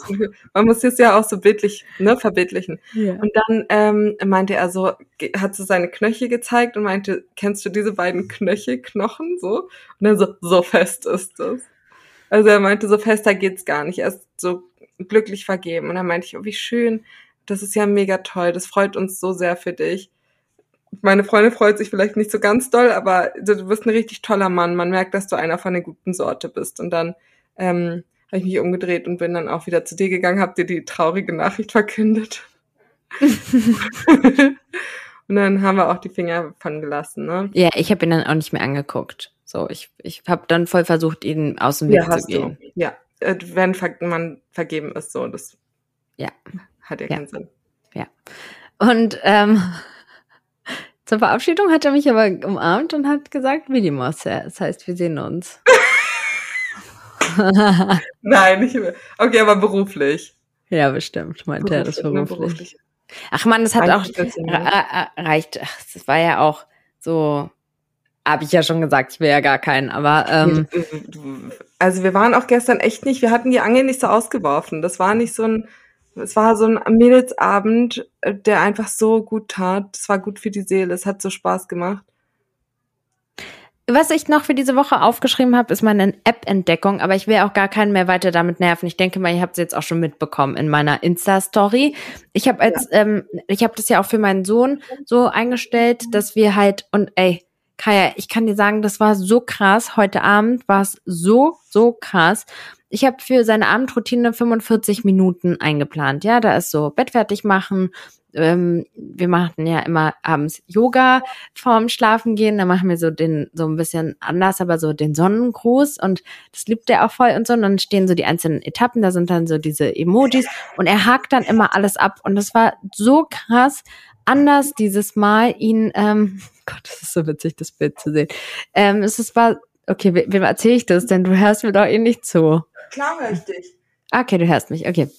man muss es ja auch so bildlich, ne, verbildlichen. Ja. Und dann ähm, meinte er so, hat so seine Knöchel gezeigt und meinte, kennst du diese beiden Knöchelknochen so? Und dann so, so fest ist das. Also er meinte, so fester geht's gar nicht. Er ist so glücklich vergeben. Und dann meinte ich, oh, wie schön. Das ist ja mega toll. Das freut uns so sehr für dich. Meine Freundin freut sich vielleicht nicht so ganz doll, aber du bist ein richtig toller Mann. Man merkt, dass du einer von der guten Sorte bist. Und dann ähm, habe ich mich umgedreht und bin dann auch wieder zu dir gegangen, hab dir die traurige Nachricht verkündet. und dann haben wir auch die Finger von gelassen. Ne? Ja, ich habe ihn dann auch nicht mehr angeguckt. So, ich, ich habe dann voll versucht, ihn aus dem Weg ja, zu gehen. Du. Ja, wenn man vergeben ist, so, das ja. hat ja, ja. keinen Sinn. Ja. Und ähm, zur Verabschiedung hat er mich aber umarmt und hat gesagt, Vidimos, das heißt, wir sehen uns. Nein, nicht mehr. Okay, aber beruflich. Ja, bestimmt, meinte er das beruflich. beruflich. Ach man, das hat reicht auch reicht. Ach, das war ja auch so habe ich ja schon gesagt, ich will ja gar keinen, aber ähm, also wir waren auch gestern echt nicht, wir hatten die Angel nicht so ausgeworfen. Das war nicht so ein, es war so ein Mädelsabend, äh, der einfach so gut tat. Es war gut für die Seele, es hat so Spaß gemacht. Was ich noch für diese Woche aufgeschrieben habe, ist meine App-Entdeckung, aber ich will auch gar keinen mehr weiter damit nerven. Ich denke mal, ihr habt es jetzt auch schon mitbekommen in meiner Insta-Story. Ich habe als, ja. ähm, ich habe das ja auch für meinen Sohn so eingestellt, dass wir halt und ey, Kaya, ich kann dir sagen, das war so krass. Heute Abend war es so, so krass. Ich habe für seine Abendroutine 45 Minuten eingeplant. Ja, da ist so Bett fertig machen. Ähm, wir machen ja immer abends Yoga vorm Schlafen gehen. Da machen wir so den so ein bisschen anders, aber so den Sonnengruß und das liebt er auch voll und so. Und dann stehen so die einzelnen Etappen. Da sind dann so diese Emojis und er hakt dann immer alles ab und das war so krass anders dieses Mal ihn, ähm, Gott, das ist so witzig, das Bild zu sehen. Ähm, es ist, war, okay, wem erzähle ich das? Denn du hörst mir doch eh nicht zu. Klar höre ich dich. Okay, du hörst mich, okay.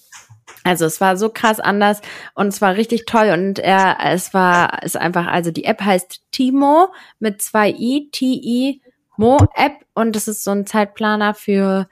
Also es war so krass anders und es war richtig toll und er, es war, es einfach, also die App heißt Timo mit zwei I, T-I, Mo App und es ist so ein Zeitplaner für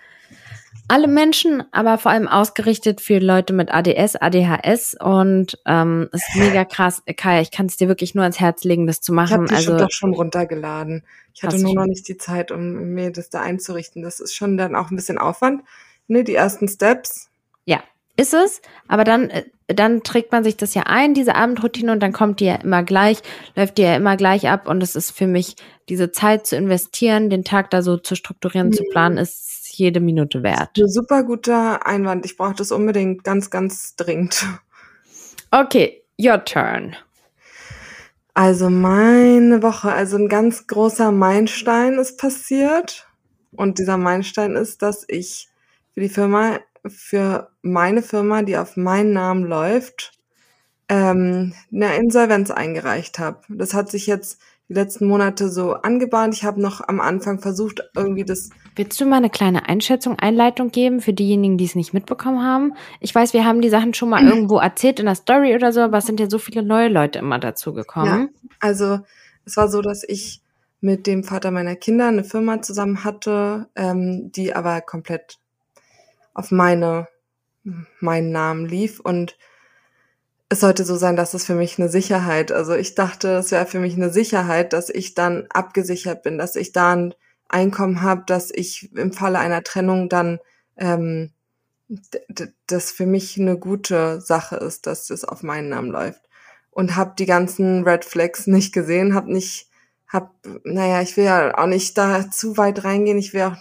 alle Menschen, aber vor allem ausgerichtet für Leute mit ADS, ADHS und ähm, ist mega krass. Kai, ich kann es dir wirklich nur ans Herz legen, das zu machen. Ich habe also, doch schon runtergeladen. Ich hatte nur noch nicht die Zeit, um mir das da einzurichten. Das ist schon dann auch ein bisschen Aufwand. Ne, die ersten Steps. Ja, ist es. Aber dann, äh, dann trägt man sich das ja ein, diese Abendroutine, und dann kommt die ja immer gleich, läuft die ja immer gleich ab. Und es ist für mich, diese Zeit zu investieren, den Tag da so zu strukturieren, mhm. zu planen, ist jede Minute wert. Super guter Einwand. Ich brauche das unbedingt ganz, ganz dringend. Okay, your turn. Also meine Woche, also ein ganz großer Meilenstein ist passiert. Und dieser Meilenstein ist, dass ich für die Firma, für meine Firma, die auf meinen Namen läuft, ähm, eine Insolvenz eingereicht habe. Das hat sich jetzt die letzten Monate so angebahnt. Ich habe noch am Anfang versucht, irgendwie das. Willst du mal eine kleine Einschätzung, Einleitung geben für diejenigen, die es nicht mitbekommen haben? Ich weiß, wir haben die Sachen schon mal irgendwo erzählt in der Story oder so, aber es sind ja so viele neue Leute immer dazu gekommen. Ja, also es war so, dass ich mit dem Vater meiner Kinder eine Firma zusammen hatte, ähm, die aber komplett auf meine meinen Namen lief und es sollte so sein, dass es für mich eine Sicherheit, also ich dachte, es wäre für mich eine Sicherheit, dass ich dann abgesichert bin, dass ich da ein Einkommen habe, dass ich im Falle einer Trennung dann ähm, das für mich eine gute Sache ist, dass das auf meinen Namen läuft. Und habe die ganzen Red Flags nicht gesehen, habe nicht, hab, naja, ich will ja auch nicht da zu weit reingehen, ich will auch,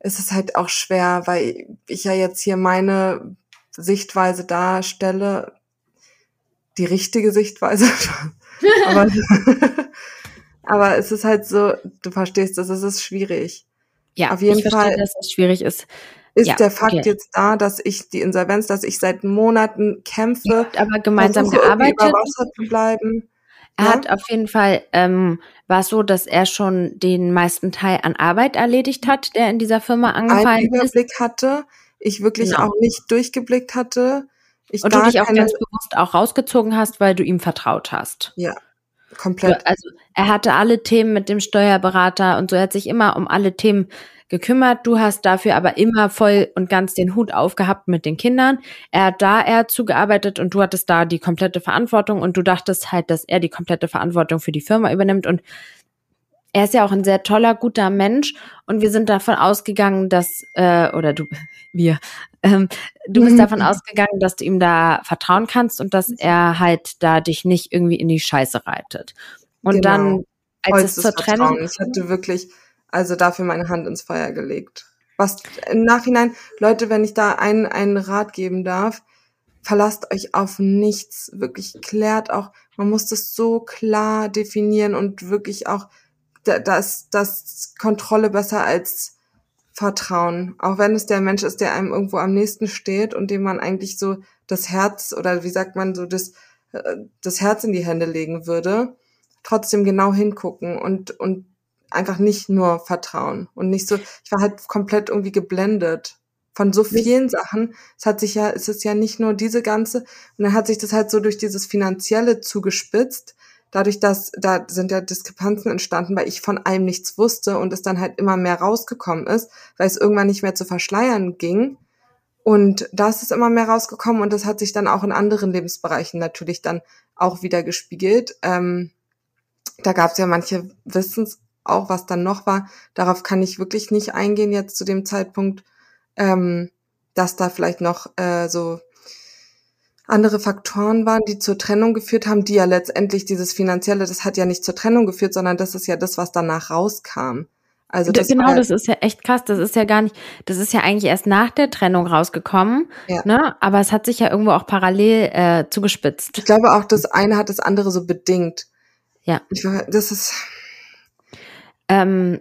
es ist halt auch schwer, weil ich ja jetzt hier meine Sichtweise darstelle, die richtige Sichtweise. aber, aber es ist halt so, du verstehst das, es ist schwierig. Ja, auf jeden ich Fall. Verstehe, dass es schwierig ist. Ist ja, der Fakt okay. jetzt da, dass ich die Insolvenz, dass ich seit Monaten kämpfe, aber gemeinsam gearbeitet. Über Wasser zu bleiben. Er ja? hat auf jeden Fall, ähm, war es so, dass er schon den meisten Teil an Arbeit erledigt hat, der in dieser Firma angefallen ist. Einen Überblick hatte, ich wirklich genau. auch nicht durchgeblickt hatte, ich und du dich auch ganz bewusst auch rausgezogen hast, weil du ihm vertraut hast. Ja, komplett. Also er hatte alle Themen mit dem Steuerberater und so. Er hat sich immer um alle Themen gekümmert. Du hast dafür aber immer voll und ganz den Hut aufgehabt mit den Kindern. Er hat da eher zugearbeitet und du hattest da die komplette Verantwortung und du dachtest halt, dass er die komplette Verantwortung für die Firma übernimmt und er ist ja auch ein sehr toller, guter Mensch und wir sind davon ausgegangen, dass, äh, oder du, wir, ähm, du bist mhm. davon ausgegangen, dass du ihm da vertrauen kannst und dass er halt da dich nicht irgendwie in die Scheiße reitet. Und genau. dann, als Holz es zur Trennung. Ich hatte wirklich, also dafür meine Hand ins Feuer gelegt. Was im Nachhinein, Leute, wenn ich da einen, einen Rat geben darf, verlasst euch auf nichts. Wirklich klärt auch, man muss das so klar definieren und wirklich auch da ist das Kontrolle besser als Vertrauen. Auch wenn es der Mensch ist, der einem irgendwo am nächsten steht und dem man eigentlich so das Herz oder wie sagt man so das, äh, das Herz in die Hände legen würde, trotzdem genau hingucken und, und einfach nicht nur vertrauen und nicht so, ich war halt komplett irgendwie geblendet von so vielen Sachen. Es hat sich ja, es ist ja nicht nur diese ganze, und dann hat sich das halt so durch dieses Finanzielle zugespitzt, dadurch, dass da sind ja Diskrepanzen entstanden, weil ich von allem nichts wusste und es dann halt immer mehr rausgekommen ist, weil es irgendwann nicht mehr zu verschleiern ging. Und da ist immer mehr rausgekommen und das hat sich dann auch in anderen Lebensbereichen natürlich dann auch wieder gespiegelt. Ähm, da gab es ja manche Wissens auch, was dann noch war. Darauf kann ich wirklich nicht eingehen jetzt zu dem Zeitpunkt, ähm, dass da vielleicht noch äh, so andere Faktoren waren, die zur Trennung geführt haben, die ja letztendlich dieses finanzielle, das hat ja nicht zur Trennung geführt, sondern das ist ja das, was danach rauskam. Also das genau, das ist ja echt krass. Das ist ja gar nicht, das ist ja eigentlich erst nach der Trennung rausgekommen, ja. ne? Aber es hat sich ja irgendwo auch parallel äh, zugespitzt. Ich glaube auch, das eine hat das andere so bedingt. Ja. Ich, das ist. Ähm,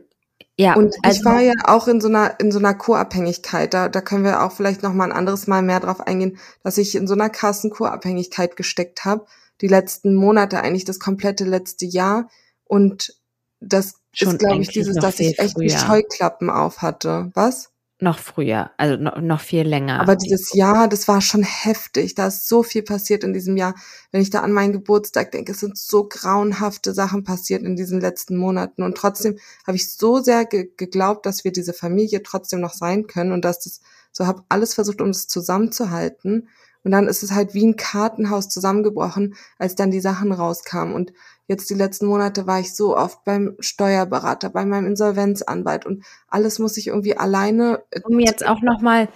ja, und also, ich war ja auch in so einer in so einer Co-Abhängigkeit. Da, da können wir auch vielleicht noch mal ein anderes Mal mehr drauf eingehen, dass ich in so einer krassen Co-Abhängigkeit gesteckt habe. Die letzten Monate, eigentlich das komplette letzte Jahr. Und das Schon ist, glaube ich, dieses, dass ich echt früher. die Scheuklappen auf hatte. Was? Noch früher, also noch, noch viel länger. Aber dieses Jahr, das war schon heftig. Da ist so viel passiert in diesem Jahr. Wenn ich da an meinen Geburtstag denke, es sind so grauenhafte Sachen passiert in diesen letzten Monaten. Und trotzdem habe ich so sehr ge geglaubt, dass wir diese Familie trotzdem noch sein können und dass das so habe alles versucht, um das zusammenzuhalten. Und dann ist es halt wie ein Kartenhaus zusammengebrochen, als dann die Sachen rauskamen. Und Jetzt die letzten Monate war ich so oft beim Steuerberater, bei meinem Insolvenzanwalt und alles muss ich irgendwie alleine. Äh, um jetzt auch nochmal,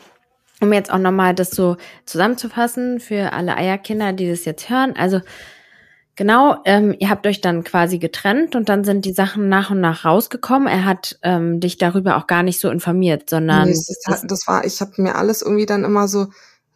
um jetzt auch nochmal das so zusammenzufassen für alle Eierkinder, die das jetzt hören. Also Genau, ähm, ihr habt euch dann quasi getrennt und dann sind die Sachen nach und nach rausgekommen. Er hat ähm, dich darüber auch gar nicht so informiert, sondern nee, das, das, war, ich habe mir alles irgendwie dann immer so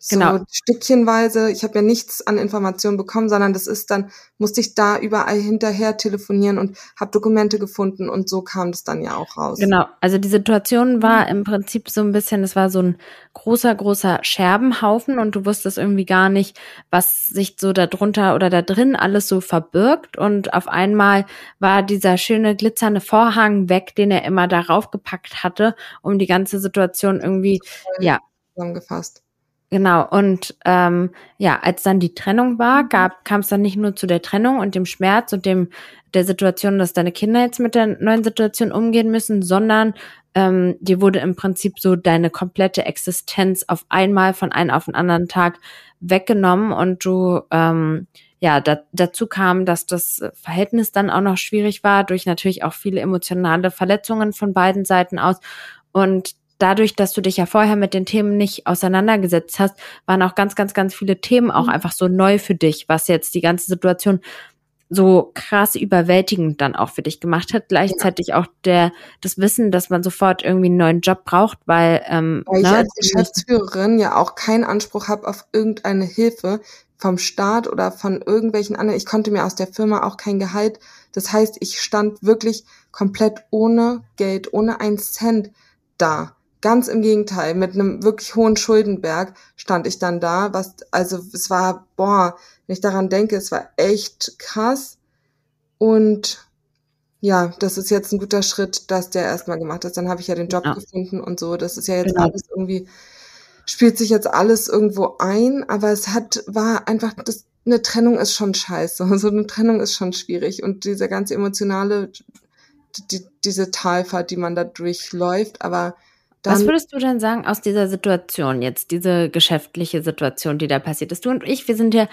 Genau. So stückchenweise. Ich habe ja nichts an Informationen bekommen, sondern das ist dann, musste ich da überall hinterher telefonieren und habe Dokumente gefunden und so kam das dann ja auch raus. Genau. Also die Situation war im Prinzip so ein bisschen, es war so ein großer, großer Scherbenhaufen und du wusstest irgendwie gar nicht, was sich so da drunter oder da drin alles so verbirgt und auf einmal war dieser schöne glitzernde Vorhang weg, den er immer darauf gepackt hatte, um die ganze Situation irgendwie, ja. Zusammengefasst. Genau, und ähm, ja, als dann die Trennung war, gab kam es dann nicht nur zu der Trennung und dem Schmerz und dem der Situation, dass deine Kinder jetzt mit der neuen Situation umgehen müssen, sondern ähm, dir wurde im Prinzip so deine komplette Existenz auf einmal von einem auf den anderen Tag weggenommen und du ähm, ja, da, dazu kam, dass das Verhältnis dann auch noch schwierig war, durch natürlich auch viele emotionale Verletzungen von beiden Seiten aus. Und dadurch, dass du dich ja vorher mit den Themen nicht auseinandergesetzt hast, waren auch ganz, ganz, ganz viele Themen auch mhm. einfach so neu für dich, was jetzt die ganze Situation so krass überwältigend dann auch für dich gemacht hat. Gleichzeitig ja. auch der das Wissen, dass man sofort irgendwie einen neuen Job braucht, weil, ähm, weil ich ne, als Geschäftsführerin ja auch keinen Anspruch habe auf irgendeine Hilfe vom Staat oder von irgendwelchen anderen. Ich konnte mir aus der Firma auch kein Gehalt. Das heißt, ich stand wirklich komplett ohne Geld, ohne einen Cent da. Ganz im Gegenteil, mit einem wirklich hohen Schuldenberg stand ich dann da, was, also es war, boah, wenn ich daran denke, es war echt krass. Und ja, das ist jetzt ein guter Schritt, dass der erstmal gemacht ist. Dann habe ich ja den Job ja. gefunden und so. Das ist ja jetzt genau. alles irgendwie spielt sich jetzt alles irgendwo ein, aber es hat, war einfach, das, eine Trennung ist schon scheiße. Also eine Trennung ist schon schwierig und diese ganze emotionale, die, diese Talfahrt, die man da durchläuft, aber dann, Was würdest du denn sagen aus dieser Situation jetzt, diese geschäftliche Situation, die da passiert ist? Du und ich, wir sind ja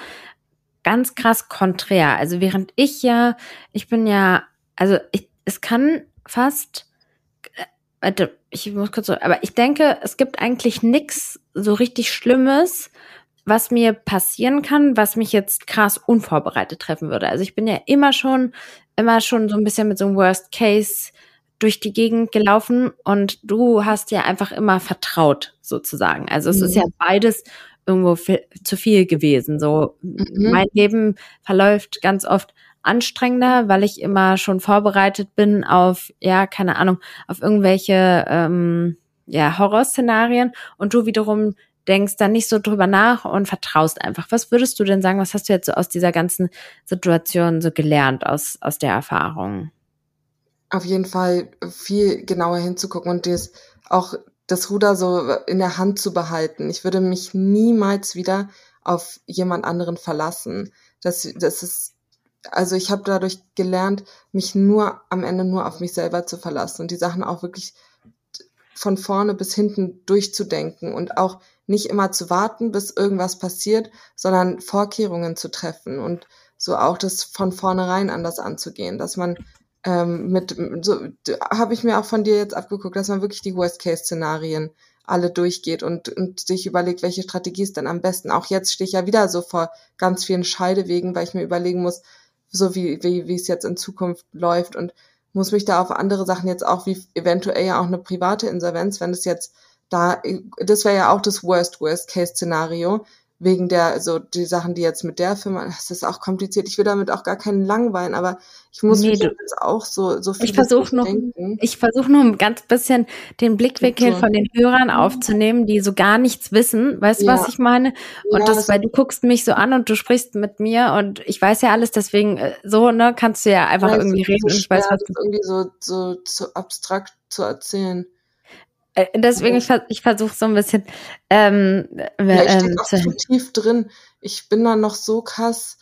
ganz krass konträr. Also während ich ja, ich bin ja, also ich, es kann fast, äh, warte, ich muss kurz aber ich denke, es gibt eigentlich nix so richtig Schlimmes, was mir passieren kann, was mich jetzt krass unvorbereitet treffen würde. Also ich bin ja immer schon, immer schon so ein bisschen mit so einem Worst Case durch die Gegend gelaufen und du hast ja einfach immer vertraut, sozusagen. Also es mhm. ist ja mhm. beides irgendwo viel, zu viel gewesen. So, mhm. mein Leben verläuft ganz oft anstrengender, weil ich immer schon vorbereitet bin auf, ja, keine Ahnung, auf irgendwelche ähm, ja, Horrorszenarien und du wiederum denkst dann nicht so drüber nach und vertraust einfach. Was würdest du denn sagen, was hast du jetzt so aus dieser ganzen Situation so gelernt, aus, aus der Erfahrung? Auf jeden Fall viel genauer hinzugucken und das auch das Ruder so in der Hand zu behalten. Ich würde mich niemals wieder auf jemand anderen verlassen. Das, das ist, also ich habe dadurch gelernt, mich nur am Ende nur auf mich selber zu verlassen und die Sachen auch wirklich von vorne bis hinten durchzudenken und auch nicht immer zu warten, bis irgendwas passiert, sondern Vorkehrungen zu treffen und so auch das von vornherein anders anzugehen, dass man ähm, mit so habe ich mir auch von dir jetzt abgeguckt, dass man wirklich die Worst-Case-Szenarien alle durchgeht und, und sich überlegt, welche Strategie ist denn am besten. Auch jetzt stehe ich ja wieder so vor ganz vielen Scheidewegen, weil ich mir überlegen muss, so wie, wie, wie es jetzt in Zukunft läuft und muss mich da auf andere Sachen jetzt auch, wie eventuell ja auch eine private Insolvenz, wenn es jetzt da, das wäre ja auch das Worst-Worst-Case-Szenario, wegen der, so die Sachen, die jetzt mit der Firma, das ist auch kompliziert. Ich will damit auch gar keinen langweilen, aber ich muss nee, mich jetzt auch so, so viel Ich versuche nur, ich versuche nur ein ganz bisschen den Blickwinkel von den Hörern aufzunehmen, die so gar nichts wissen. Weißt du, ja. was ich meine? Und ja, das, weil du guckst mich so an und du sprichst mit mir und ich weiß ja alles, deswegen äh, so, ne, kannst du ja einfach irgendwie reden so ich weiß, was du. irgendwie so, so, so abstrakt zu erzählen. Äh, deswegen, ich, ich versuche so ein bisschen ähm, ja, ich ähm, auch zu tief drin. Ich bin da noch so krass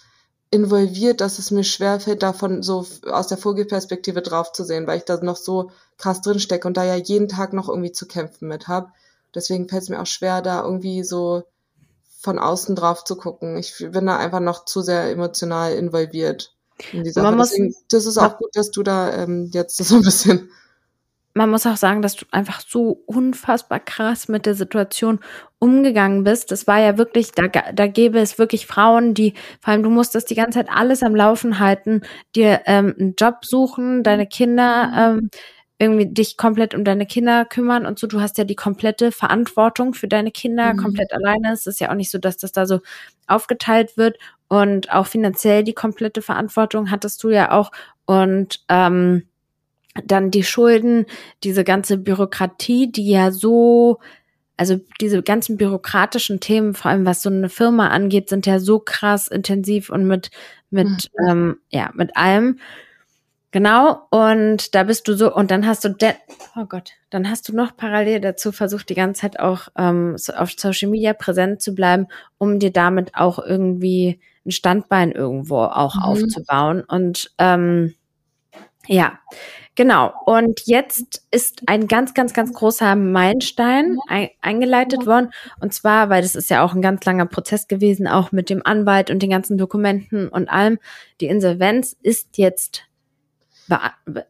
involviert, dass es mir schwerfällt, davon so aus der Vogelperspektive drauf zu sehen, weil ich da noch so krass drin stecke und da ja jeden Tag noch irgendwie zu kämpfen mit habe. Deswegen fällt es mir auch schwer, da irgendwie so von außen drauf zu gucken. Ich bin da einfach noch zu sehr emotional involviert in dieser Sache. Deswegen, das ist auch gut, dass du da ähm, jetzt so ein bisschen man muss auch sagen, dass du einfach so unfassbar krass mit der Situation umgegangen bist. Das war ja wirklich, da, da gäbe es wirklich Frauen, die, vor allem du musstest die ganze Zeit alles am Laufen halten, dir ähm, einen Job suchen, deine Kinder, ähm, irgendwie dich komplett um deine Kinder kümmern und so. Du hast ja die komplette Verantwortung für deine Kinder mhm. komplett alleine. Es ist ja auch nicht so, dass das da so aufgeteilt wird und auch finanziell die komplette Verantwortung hattest du ja auch und ähm, dann die Schulden, diese ganze Bürokratie, die ja so, also diese ganzen bürokratischen Themen, vor allem was so eine Firma angeht, sind ja so krass intensiv und mit, mit, mhm. ähm, ja, mit allem. Genau, und da bist du so, und dann hast du, oh Gott, dann hast du noch parallel dazu versucht, die ganze Zeit auch ähm, auf Social Media präsent zu bleiben, um dir damit auch irgendwie ein Standbein irgendwo auch mhm. aufzubauen. Und ähm, ja, Genau. Und jetzt ist ein ganz, ganz, ganz großer Meilenstein ein, eingeleitet worden. Und zwar, weil das ist ja auch ein ganz langer Prozess gewesen, auch mit dem Anwalt und den ganzen Dokumenten und allem. Die Insolvenz ist jetzt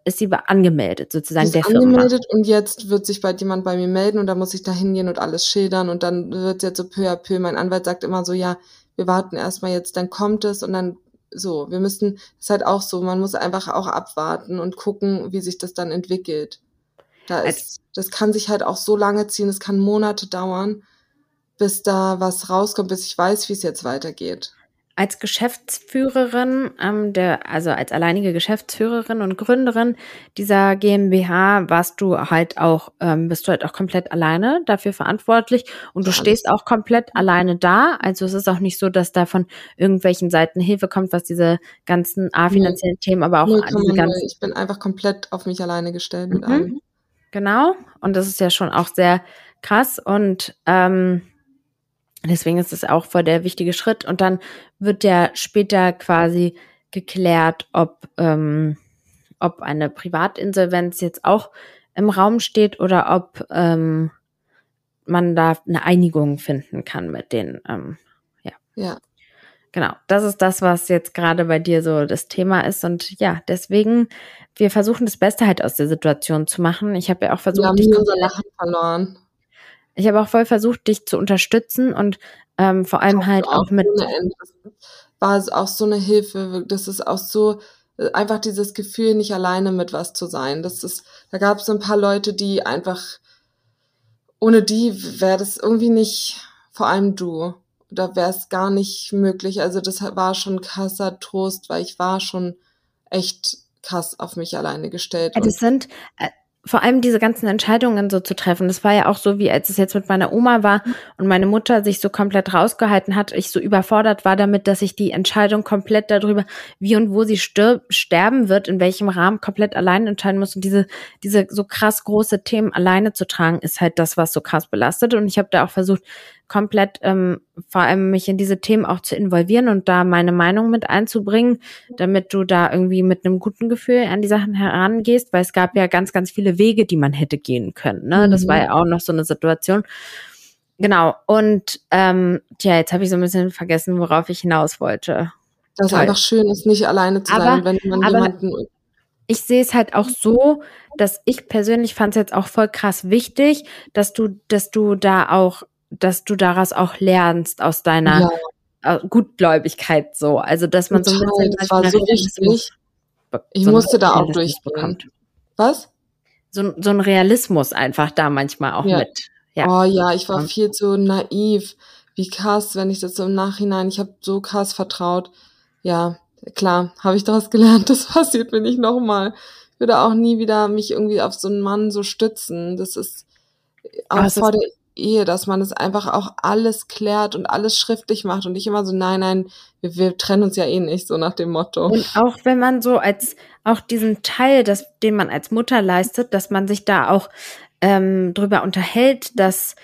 ist sie angemeldet, sozusagen ist der angemeldet Firma. und jetzt wird sich bald jemand bei mir melden und da muss ich da hingehen und alles schildern und dann wird jetzt so peu à peu, mein Anwalt sagt immer so, ja, wir warten erstmal jetzt, dann kommt es und dann so, wir müssen, das ist halt auch so, man muss einfach auch abwarten und gucken, wie sich das dann entwickelt. Da ist, das kann sich halt auch so lange ziehen, es kann Monate dauern, bis da was rauskommt, bis ich weiß, wie es jetzt weitergeht als Geschäftsführerin, ähm, der, also als alleinige Geschäftsführerin und Gründerin dieser GmbH warst du halt auch, ähm, bist du halt auch komplett alleine dafür verantwortlich und du stehst auch komplett alleine da. Also es ist auch nicht so, dass da von irgendwelchen Seiten Hilfe kommt, was diese ganzen A, finanziellen nee. Themen, aber auch nee, diese ganzen. Ich bin einfach komplett auf mich alleine gestellt mit mhm. allem. Genau. Und das ist ja schon auch sehr krass und ähm, deswegen ist es auch voll der wichtige Schritt. Und dann wird ja später quasi geklärt, ob, ähm, ob eine Privatinsolvenz jetzt auch im Raum steht oder ob ähm, man da eine Einigung finden kann mit den, ähm, ja. Ja. Genau, das ist das, was jetzt gerade bei dir so das Thema ist. Und ja, deswegen, wir versuchen das Beste halt aus der Situation zu machen. Ich habe ja auch versucht, Wir haben dich, nie unser Lachen verloren. Ich habe auch voll versucht, dich zu unterstützen und ähm, vor allem halt auch mit, Ende. Das war es auch so eine Hilfe. Das ist auch so äh, einfach dieses Gefühl, nicht alleine mit was zu sein. Das ist, da gab es so ein paar Leute, die einfach ohne die wäre das irgendwie nicht, vor allem du, da wäre es gar nicht möglich. Also das war schon krasser Trost, weil ich war schon echt krass auf mich alleine gestellt. das sind äh, vor allem diese ganzen Entscheidungen so zu treffen. Das war ja auch so, wie als es jetzt mit meiner Oma war und meine Mutter sich so komplett rausgehalten hat, ich so überfordert war damit, dass ich die Entscheidung komplett darüber, wie und wo sie stirb, sterben wird, in welchem Rahmen komplett allein entscheiden muss. Und diese, diese so krass große Themen alleine zu tragen, ist halt das, was so krass belastet. Und ich habe da auch versucht, komplett ähm, vor allem mich in diese Themen auch zu involvieren und da meine Meinung mit einzubringen, damit du da irgendwie mit einem guten Gefühl an die Sachen herangehst, weil es gab ja ganz, ganz viele Wege, die man hätte gehen können. Ne? Das war Mhm. ja auch noch so eine Situation. Genau. Und ähm, tja, jetzt habe ich so ein bisschen vergessen, worauf ich hinaus wollte. dass es einfach schön ist, nicht alleine zu Aber- sein, wenn man jemanden ich sehe es halt auch so, dass ich persönlich fand es jetzt auch voll krass wichtig, dass du, dass du da auch, dass du daraus auch lernst aus deiner ja, äh, Gutgläubigkeit so. Also dass man so ein total, bisschen das war so wichtig. Ich so musste da auch Realismus durchgehen. bekommt. Was? So, so ein Realismus einfach da manchmal auch Ja. mit. Ja. Oh ja, ich war viel zu naiv. Wie krass, wenn ich das so im Nachhinein, ich habe so krass vertraut. Ja, klar, habe ich daraus gelernt, das passiert mir nicht nochmal. Ich würde auch nie wieder mich irgendwie auf so einen Mann so stützen. Das ist auch Aber es vor ist- der Ehe, dass man es einfach auch alles klärt und alles schriftlich macht und nicht immer so, nein, nein, wir, wir trennen uns ja eh nicht, so nach dem Motto. Und auch wenn man so als auch diesen Teil, das, den man als Mutter leistet, dass man sich da auch ähm, drüber unterhält, dass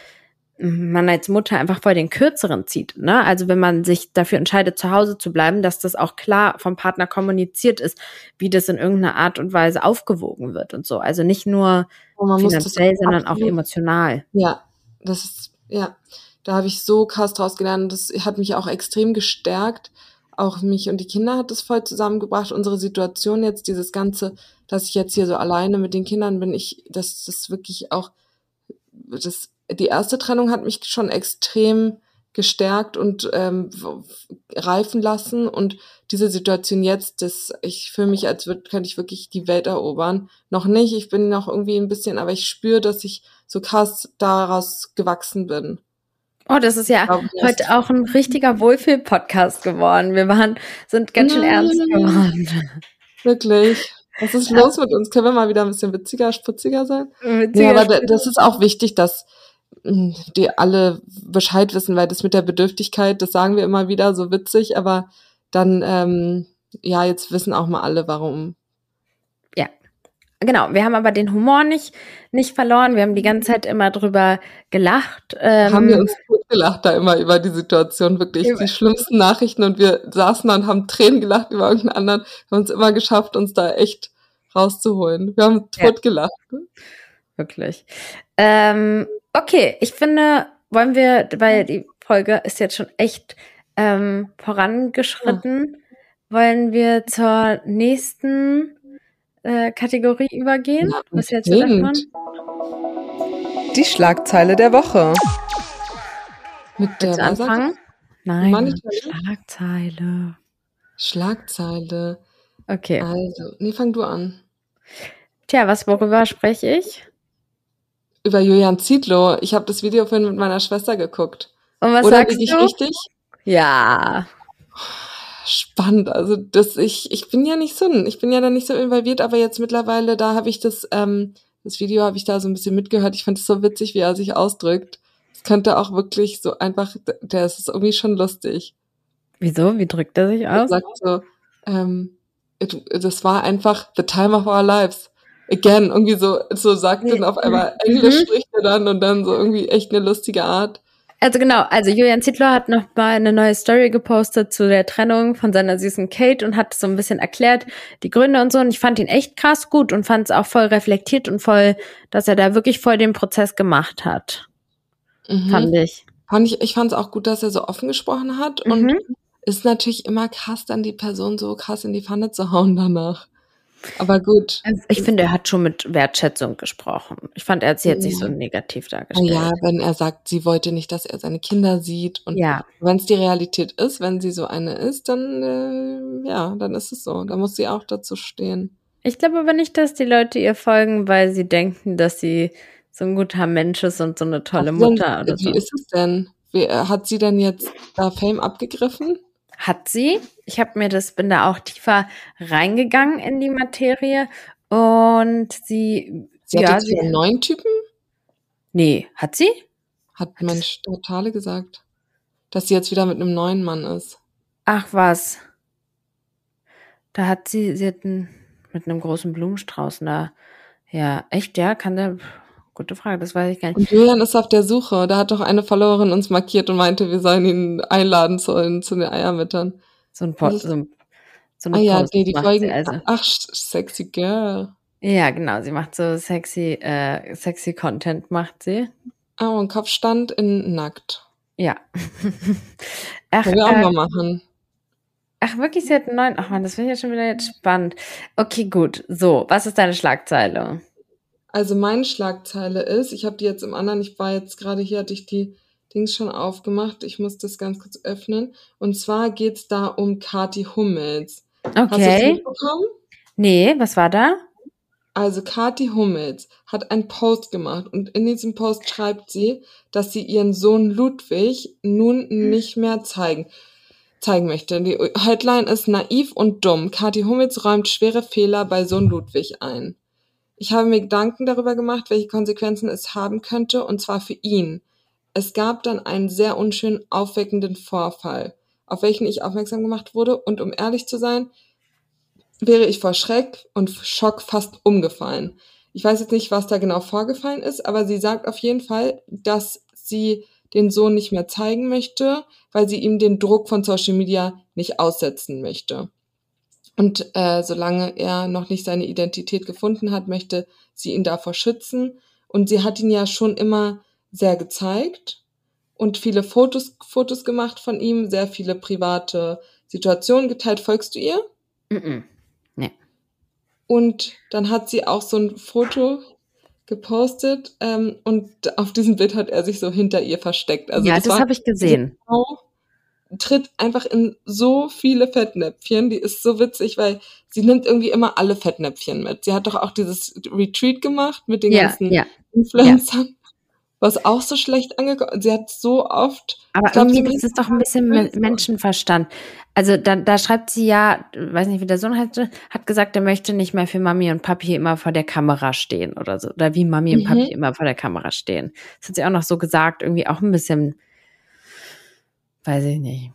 man als Mutter einfach voll den kürzeren zieht. Ne? Also wenn man sich dafür entscheidet, zu Hause zu bleiben, dass das auch klar vom Partner kommuniziert ist, wie das in irgendeiner Art und Weise aufgewogen wird und so. Also nicht nur das finanziell, sondern auch emotional. Ja, das ist, ja, da habe ich so krass draus gelernt. Das hat mich auch extrem gestärkt. Auch mich und die Kinder hat es voll zusammengebracht. Unsere Situation jetzt, dieses Ganze, dass ich jetzt hier so alleine mit den Kindern bin, ich, das ist wirklich auch, das, die erste Trennung hat mich schon extrem gestärkt und ähm, reifen lassen und diese Situation jetzt, das ich fühle mich, als würde könnte ich wirklich die Welt erobern. Noch nicht, ich bin noch irgendwie ein bisschen, aber ich spüre, dass ich so krass daraus gewachsen bin. Oh, das ist ja glaube, heute auch ein richtiger Wohlfühl-Podcast geworden. Wir waren, sind ganz schön Nein. ernst geworden. Wirklich. Was ist los mit uns? Können wir mal wieder ein bisschen witziger, spitziger sein? Ja, Witziger aber da- das ist auch wichtig, dass mh, die alle Bescheid wissen, weil das mit der Bedürftigkeit, das sagen wir immer wieder, so witzig, aber dann, ähm, ja, jetzt wissen auch mal alle, warum. Genau, wir haben aber den Humor nicht, nicht verloren. Wir haben die ganze Zeit immer drüber gelacht. Ähm, haben wir uns gut gelacht da immer über die Situation, wirklich die schlimmsten Nachrichten und wir saßen da und haben Tränen gelacht über irgendeinen anderen. Wir haben uns immer geschafft, uns da echt rauszuholen. Wir haben Ja. tot gelacht. wirklich. Ähm, okay, ich finde, wollen wir, weil die Folge ist jetzt schon echt ähm, vorangeschritten, wollen wir zur nächsten äh, Kategorie übergehen? Ja, Was hältst du davon? Die Schlagzeile der Woche. Mit der anfangen? Nein, Schlagzeile. Schlagzeile. Okay. Also, nee, fang du an. Tja, was, worüber spreche ich? Über Julian Zietlow. Ich habe das Video vorhin mit meiner Schwester geguckt. Und was Oder sagst du? richtig? Ja. Spannend. Also das, ich, ich bin ja nicht so, ich bin ja da nicht so involviert, aber jetzt mittlerweile, da habe ich das, ähm, das Video habe ich da so ein bisschen mitgehört. Ich fand es so witzig, wie er sich ausdrückt. Es könnte auch wirklich so einfach, der ist irgendwie schon lustig. Wieso? Wie drückt er sich Er aus? sagt so, ähm, it, das war einfach the time of our lives. again, irgendwie so, so sagt dann auf einmal Englisch mhm. spricht er dann und dann so irgendwie echt eine lustige Art. Also genau, also Julian Zietlow hat noch mal eine neue Story gepostet zu der Trennung von seiner süßen Kate und hat so ein bisschen erklärt, die Gründe und so. Und ich fand ihn echt krass gut und fand es auch voll reflektiert und voll, dass er da wirklich voll den Prozess gemacht hat. Mhm. Fand ich. Fand ich, ich fand es auch gut, dass er so offen gesprochen hat. Mhm. Und ist natürlich immer krass, dann die Person so krass in die Pfanne zu hauen danach. Aber gut. Ich finde, er hat schon mit Wertschätzung gesprochen. Ich fand, er hat sie jetzt nicht so negativ dargestellt. Ja, wenn er sagt, sie wollte nicht, dass er seine Kinder sieht. Und ja. wenn es die Realität ist, wenn sie so eine ist, dann, äh, ja, dann ist es so. Da muss sie auch dazu stehen. Ich glaube aber nicht, dass die Leute ihr folgen, weil sie denken, dass sie so ein guter Mensch ist und so eine tolle Ach, Mutter. Oder wie so. ist es denn? Wie, äh, hat sie denn jetzt da Fame abgegriffen? Hat sie. Ich habe mir das, bin da auch tiefer reingegangen in die Materie und sie. Sie ja, hat jetzt sie, einen neuen Typen? Nee, hat sie? Hat, hat Mensch Totale gesagt, dass sie jetzt wieder mit einem neuen Mann ist. Ach was. Da hat sie, sie hat einen, mit einem großen Blumenstrauß da. Ja, echt, ja, kann der. Gute Frage, das weiß ich gar nicht. Und Julian ist auf der Suche. Da hat doch eine Followerin uns markiert und meinte, wir sollen ihn einladen zu, zu den Eiermittern. So ein Post. So, so eine ah ja, nee, die Folgen. Also. Ach, sexy girl. Ja, genau. Sie macht so sexy, äh, sexy Content, macht sie. Ah, und Kopfstand in nackt. Ja. Ach, Können wir auch äh, mal machen. Ach, wirklich, sie hat einen neuen. Ach man, das finde ich ja schon wieder jetzt spannend. Okay, gut. So, was ist deine Schlagzeile? Also meine Schlagzeile ist, ich habe die jetzt im anderen, ich war jetzt gerade hier, hatte ich die Dings schon aufgemacht. Ich muss das ganz kurz öffnen. Und zwar geht's da um Kati Hummels. Okay. Hast du das mitbekommen? Nee, was war da? Also Kati Hummels hat einen Post gemacht und in diesem Post schreibt sie, dass sie ihren Sohn Ludwig nun nicht mehr zeigen zeigen möchte. Die Headline ist naiv und dumm. Kati Hummels räumt schwere Fehler bei Sohn Ludwig ein. Ich habe mir Gedanken darüber gemacht, welche Konsequenzen es haben könnte, und zwar für ihn. Es gab dann einen sehr unschön aufweckenden Vorfall, auf welchen ich aufmerksam gemacht wurde, und um ehrlich zu sein, wäre ich vor Schreck und Schock fast umgefallen. Ich weiß jetzt nicht, was da genau vorgefallen ist, aber sie sagt auf jeden Fall, dass sie den Sohn nicht mehr zeigen möchte, weil sie ihm den Druck von Social Media nicht aussetzen möchte. Und äh, solange er noch nicht seine Identität gefunden hat, möchte sie ihn davor schützen. Und sie hat ihn ja schon immer sehr gezeigt und viele Fotos, Fotos gemacht von ihm, sehr viele private Situationen geteilt. Folgst du ihr? Mm, -mm. Nee. Und dann hat sie auch so ein Foto gepostet ähm, und auf diesem Bild hat er sich so hinter ihr versteckt. Also ja, das, das habe ich gesehen. Genau tritt einfach in so viele Fettnäpfchen. Die ist so witzig, weil sie nimmt irgendwie immer alle Fettnäpfchen mit. Sie hat doch auch dieses Retreat gemacht mit den ja, ganzen ja, Influencern, ja. was auch so schlecht angekommen. Sie hat so oft. Aber glaub, irgendwie ist doch ein bisschen Menschenverstand. Also da, da schreibt sie ja, weiß nicht, wie der Sohn heißt, hat gesagt, er möchte nicht mehr für Mami und Papi immer vor der Kamera stehen oder so. Oder wie Mami mhm. und Papi immer vor der Kamera stehen. Das hat sie auch noch so gesagt, irgendwie auch ein bisschen Weiß ich nicht.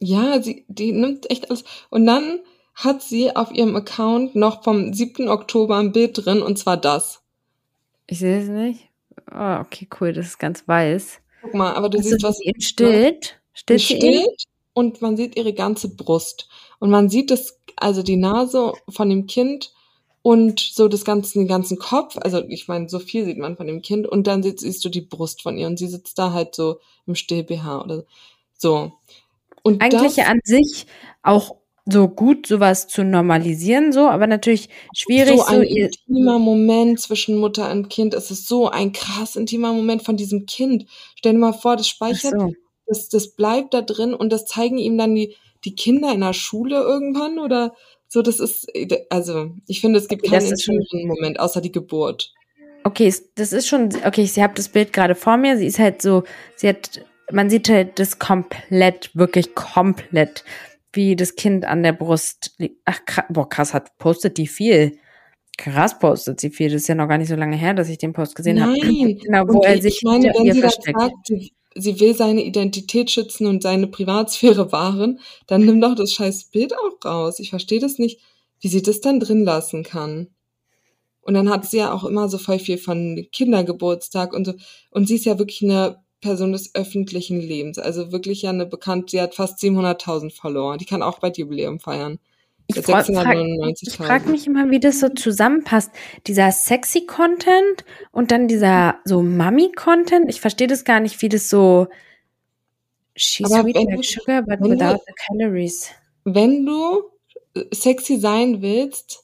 Ja, sie, die nimmt echt alles. Und dann hat sie auf ihrem Account noch vom 7. Oktober ein Bild drin, und zwar das. Ich sehe es nicht. Oh, okay, cool, das ist ganz weiß. Guck mal, aber du also siehst, was sie stillt. Stillt sie stillt und man sieht ihre ganze Brust. Und man sieht das, also die Nase von dem Kind und so das ganze, den ganzen Kopf. Also ich meine, so viel sieht man von dem Kind und dann siehst, siehst du die Brust von ihr und sie sitzt da halt so im Still-BH oder so. So. Und Eigentlich das, an sich auch so gut, sowas zu normalisieren, so, aber natürlich schwierig. So ein so intimer Moment zwischen Mutter und Kind. Es ist so ein krass intimer Moment von diesem Kind. Stell dir mal vor, das speichert, so. das, das bleibt da drin und das zeigen ihm dann die, die Kinder in der Schule irgendwann oder so. Das ist, also, ich finde, es gibt okay, keinen intimen Moment außer die Geburt. Okay, das ist schon, okay, ich habe das Bild gerade vor mir. Sie ist halt so, sie hat man sieht halt das komplett, wirklich komplett, wie das Kind an der Brust liegt. Ach, krass, boah, krass, hat postet die viel. Krass postet sie viel. Das ist ja noch gar nicht so lange her, dass ich den Post gesehen habe. Nein, genau, wo er sich ich meine, wenn sie versteckt. Sagt, sie, sie will seine Identität schützen und seine Privatsphäre wahren, dann nimm doch das scheiß Bild auch raus. Ich verstehe das nicht, wie sie das dann drin lassen kann. Und dann hat sie ja auch immer so voll viel von Kindergeburtstag und so. Und sie ist ja wirklich eine Person des öffentlichen Lebens. Also wirklich ja eine bekannte, sie hat fast 700.000 Follower. Die kann auch bei Jubiläum feiern. Ich frage frag mich immer, wie das so zusammenpasst. Dieser sexy Content und dann dieser so Mummy Content. Ich verstehe das gar nicht, wie das so she's Aber sweet like sugar, but wenn du- without the calories. Wenn du sexy sein willst,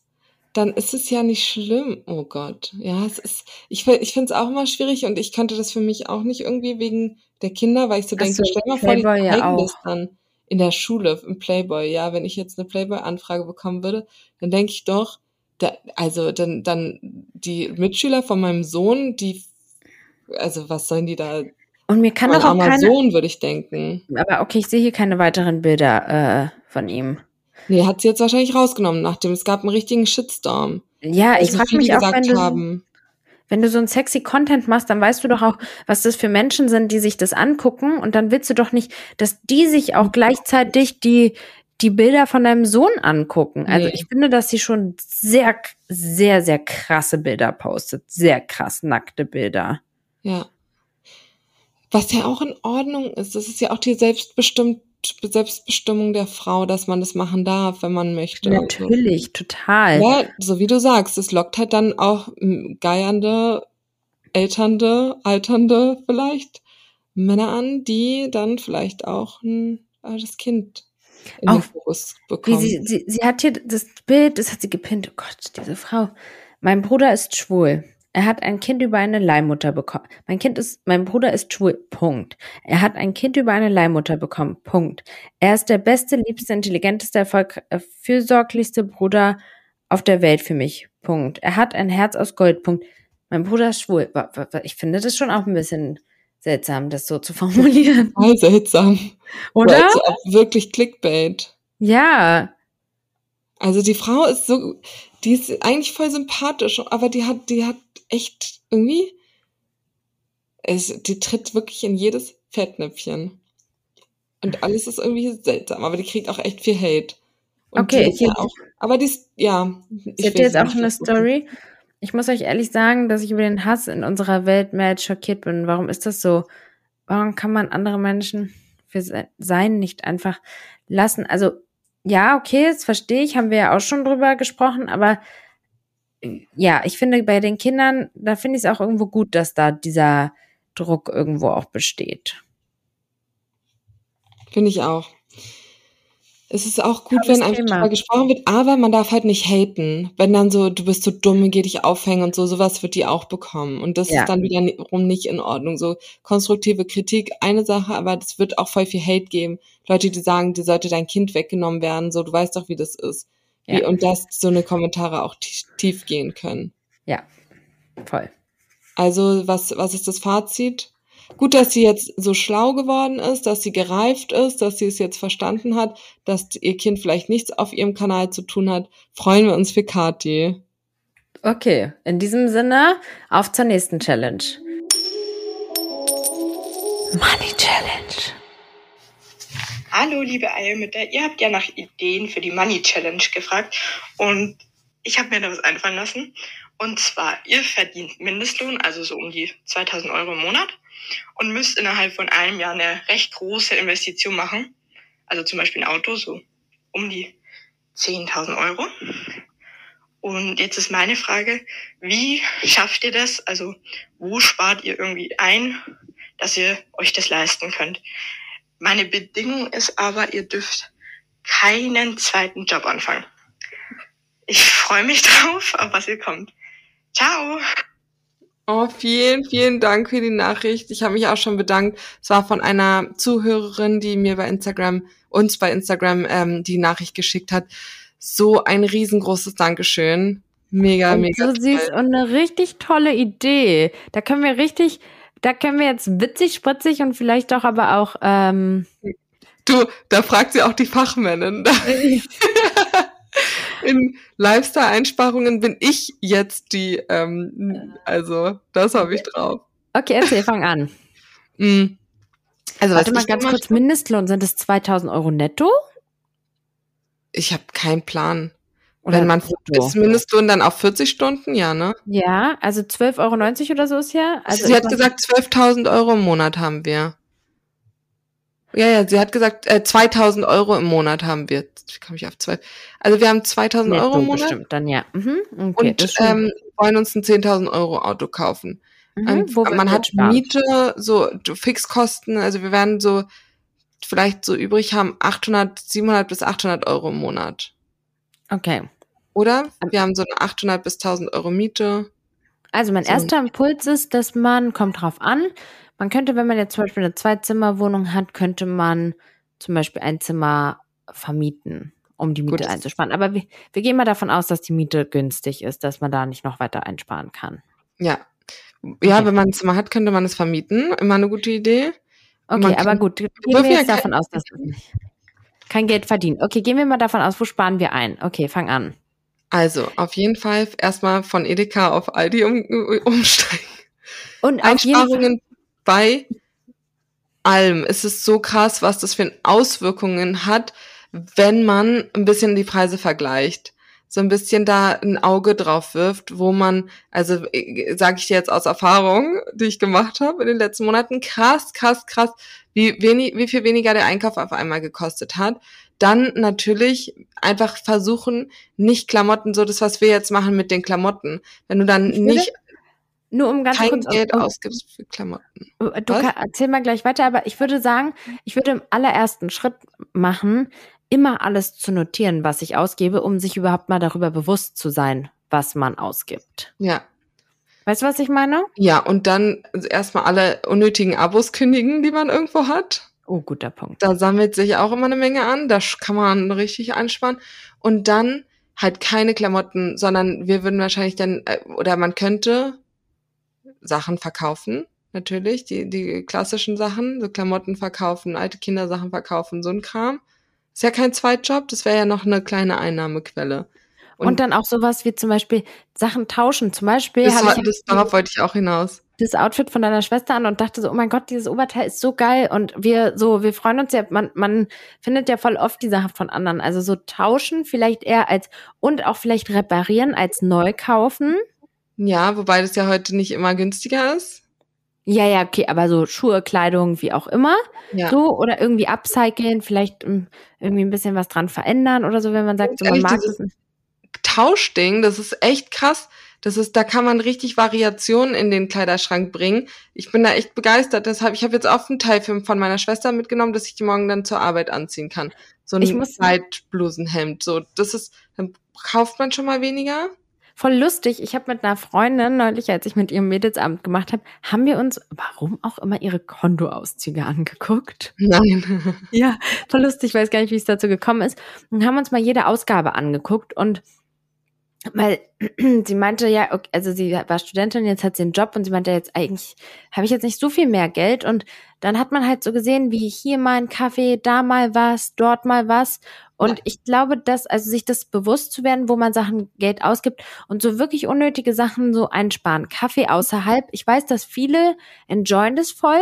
dann ist es ja nicht schlimm. Oh Gott. Ja, es ist, ich, ich finde es auch immer schwierig und ich könnte das für mich auch nicht irgendwie wegen der Kinder, weil ich so Ach denke, so, stell mal vor, die ja zeigen das dann in der Schule, im Playboy. Ja, wenn ich jetzt eine Playboy-Anfrage bekommen würde, dann denke ich doch, da, also dann, dann die Mitschüler von meinem Sohn, die, also was sollen die da, Und mir kann doch auch armer keine, Sohn, würde ich denken. aber okay, ich sehe hier keine weiteren Bilder äh, von ihm. Nee, hat sie jetzt wahrscheinlich rausgenommen, nachdem es gab einen richtigen Shitstorm. Ja, ich Also frage mich auch, wenn du, haben. wenn du so ein sexy Content machst, dann weißt du doch auch, was das für Menschen sind, die sich das angucken und dann willst du doch nicht, dass die sich auch gleichzeitig die die Bilder von deinem Sohn angucken. Also Nee. ich finde, dass sie schon sehr, sehr, sehr krasse Bilder postet. Sehr krass nackte Bilder. Ja. Was ja auch in Ordnung ist, das ist ja auch die Selbstbestimmt Selbstbestimmung der Frau, dass man das machen darf, wenn man möchte. Natürlich, total. Ja, so wie du sagst, es lockt halt dann auch mm, geiernde, älternde, alternde vielleicht Männer an, die dann vielleicht auch ein altes Kind in den Auch Fokus Wie bekommen. sie, sie, sie hat hier das Bild, das hat sie gepinnt. Oh Gott, diese Frau. Mein Bruder ist schwul. Er hat ein Kind über eine Leihmutter bekommen. Mein Kind ist, mein Bruder ist schwul. Punkt. Er hat ein Kind über eine Leihmutter bekommen. Punkt. Er ist der beste, liebste, intelligenteste, erfolg, äh, fürsorglichste Bruder auf der Welt für mich. Punkt. Er hat ein Herz aus Gold. Punkt. Mein Bruder ist schwul. Ich finde das schon auch ein bisschen seltsam, das so zu formulieren. Voll seltsam. Oder? Als ob wirklich Clickbait. Ja. Also die Frau ist so, die ist eigentlich voll sympathisch, aber die hat, die hat echt irgendwie, es, die tritt wirklich in jedes Fettnäpfchen. Und alles ist irgendwie seltsam, aber die kriegt auch echt viel Hate. Und Okay, ist ja auch, aber die ist, ja. Ich hätte jetzt auch eine. Story. Ich muss euch ehrlich sagen, dass ich über den Hass in unserer Welt mehr als schockiert bin. Warum ist das so? Warum kann man andere Menschen für se- sein nicht einfach lassen? Also, ja, okay, das verstehe ich, haben wir ja auch schon drüber gesprochen, aber ja, ich finde bei den Kindern, da finde ich es auch irgendwo gut, dass da dieser Druck irgendwo auch besteht. Finde ich auch. Es ist auch gut, wenn einfach Thema. drüber gesprochen wird, aber man darf halt nicht haten. Wenn dann so, du bist so dumm, geh dich aufhängen und so, sowas wird die auch bekommen. Und das Ja. ist dann wiederum nicht in Ordnung. So konstruktive Kritik, eine Sache, aber es wird auch voll viel Hate geben. Leute, die sagen, dir sollte dein Kind weggenommen werden, so, du weißt doch, wie das ist. Wie, Ja. Und dass so eine Kommentare auch tief, tief gehen können. Ja, voll. Also, was, was ist das Fazit? Gut, dass sie jetzt so schlau geworden ist, dass sie gereift ist, dass sie es jetzt verstanden hat, dass ihr Kind vielleicht nichts auf ihrem Kanal zu tun hat. Freuen wir uns für Kathi. Okay, in diesem Sinne, auf zur nächsten Challenge. Money Challenge. Hallo, liebe Eiermütter. Ihr habt ja nach Ideen für die Money Challenge gefragt und ich habe mir da was einfallen lassen. Und zwar, ihr verdient Mindestlohn, also so um die 2000 Euro im Monat und müsst innerhalb von einem Jahr eine recht große Investition machen. Also zum Beispiel ein Auto, so um die 10.000 Euro. Und jetzt ist meine Frage, wie schafft ihr das? Also wo spart ihr irgendwie ein, dass ihr euch das leisten könnt? Meine Bedingung ist aber, ihr dürft keinen zweiten Job anfangen. Ich freue mich drauf, auf was ihr kommt. Ciao! Oh, vielen, vielen Dank für die Nachricht. Ich habe mich auch schon bedankt. Es war von einer Zuhörerin, die mir bei Instagram, uns bei Instagram ähm, die Nachricht geschickt hat. So ein riesengroßes Dankeschön. Mega, Und mega so toll. süß und eine richtig tolle Idee. Da können wir richtig, da können wir jetzt witzig, spritzig und vielleicht doch aber auch, ähm, Du, da fragt sie auch die Fachmännin. In Lifestyle-Einsparungen bin ich jetzt die, ähm, also das habe ich drauf. okay, erzähl, fang an. Mm. Also Warte mal ganz kurz, Mindestlohn, sind es 2000 Euro netto? Ich habe keinen Plan. Oder Wenn man brutto. ist Mindestlohn dann auf 40 Stunden, ja, ne? Ja, also 12,90 Euro oder so ist ja. Also sie ich hat gesagt, 12.000 Euro im Monat haben wir. Ja, ja, sie hat gesagt, äh, 2.000 Euro im Monat haben wir. Wie komme ich auf 12? Also wir haben 2.000 netto Euro im Monat bestimmt dann, ja. Mhm. Okay, und ähm, wollen uns ein 10.000 Euro Auto kaufen. mhm. Ähm, man hat sparen. Miete, so Fixkosten, also wir werden so vielleicht so übrig haben 800, 700 bis 800 Euro im Monat. Okay. Oder? Ähm. Wir haben so eine 800 bis 1000 Euro Miete. Also mein So. erster Impuls ist, dass man, kommt drauf an, man könnte, wenn man jetzt zum Beispiel eine Zwei-Zimmer-Wohnung hat, könnte man zum Beispiel ein Zimmer vermieten, um die Miete Gut, das- einzusparen. Aber wir, wir gehen mal davon aus, dass die Miete günstig ist, dass man da nicht noch weiter einsparen kann. Ja. Ja, Okay. wenn man ein Zimmer hat, könnte man es vermieten. Immer eine gute Idee. Okay, aber gut, gehen wir jetzt davon aus, dass es nicht kein Geld verdient. Okay, gehen wir mal davon aus, wo sparen wir ein? Okay, fang an. Also, auf jeden Fall erstmal von Edeka auf Aldi um, umsteigen. Und Einsparungen bei allem. Es ist so krass, was das für Auswirkungen hat, wenn man ein bisschen die Preise vergleicht. So ein bisschen da ein Auge drauf wirft, wo man, also sage ich dir jetzt aus Erfahrung, die ich gemacht habe in den letzten Monaten, krass, krass, krass, wie, wenig, wie viel weniger der Einkauf auf einmal gekostet hat. Dann natürlich einfach versuchen, nicht Klamotten, so das, was wir jetzt machen mit den Klamotten. Wenn du dann nicht nur um ganz kein kurz Geld um, ausgibst für Klamotten. Du Was? kann, erzähl mal gleich weiter, aber ich würde sagen, ich würde im allerersten Schritt machen, immer alles zu notieren, was ich ausgebe, um sich überhaupt mal darüber bewusst zu sein, was man ausgibt. Ja. Weißt du, was ich meine? Ja, und dann erstmal alle unnötigen Abos kündigen, die man irgendwo hat. Oh, guter Punkt. Da sammelt sich auch immer eine Menge an. Da kann man richtig einsparen. Und dann halt keine Klamotten, sondern wir würden wahrscheinlich dann, äh, oder man könnte Sachen verkaufen, natürlich, die, die klassischen Sachen, so Klamotten verkaufen, alte Kindersachen verkaufen, so ein Kram. Ist ja kein Zweitjob, das wäre ja noch eine kleine Einnahmequelle. Und, dann auch sowas wie zum Beispiel Sachen tauschen. Zum Beispiel das, habe war- ich das, darauf wollte ich auch hinaus. das Outfit von deiner Schwester an und dachte so, oh mein Gott, dieses Oberteil ist so geil und wir so, wir freuen uns ja, man, man findet ja voll oft die Sachen von anderen. Also so tauschen vielleicht eher als und auch vielleicht reparieren als neu kaufen. Ja, wobei das ja heute nicht immer günstiger ist. Ja, ja, okay, aber so Schuhe, Kleidung, wie auch immer. Ja. So, oder irgendwie upcyclen, vielleicht ähm, irgendwie ein bisschen was dran verändern oder so, wenn man sagt, so, man mag nicht. Tauschding, das ist echt krass. Das ist, da kann man richtig Variationen in den Kleiderschrank bringen. Ich bin da echt begeistert. Deshalb, ich habe jetzt auch einen Teil von meiner Schwester mitgenommen, dass ich die morgen dann zur Arbeit anziehen kann. So ein Zeitblusenhemd. So, das ist, dann kauft man schon mal weniger. Voll lustig. Ich habe mit einer Freundin neulich, als ich mit ihrem Mädelsabend gemacht habe, haben wir uns, warum auch immer, ihre Kontoauszüge angeguckt. Nein. Ja, voll lustig, ich weiß gar nicht, wie es dazu gekommen ist. Und haben uns mal jede Ausgabe angeguckt und weil sie meinte ja, okay, also sie war Studentin, jetzt hat sie einen Job und sie meinte jetzt eigentlich habe ich jetzt nicht so viel mehr Geld und dann hat man halt so gesehen, wie hier mal ein Kaffee, da mal was, dort mal was und Ja. ich glaube, dass also sich das bewusst zu werden, wo man Sachen Geld ausgibt und so wirklich unnötige Sachen so einsparen. Kaffee außerhalb. Ich weiß, dass viele enjoyen das voll.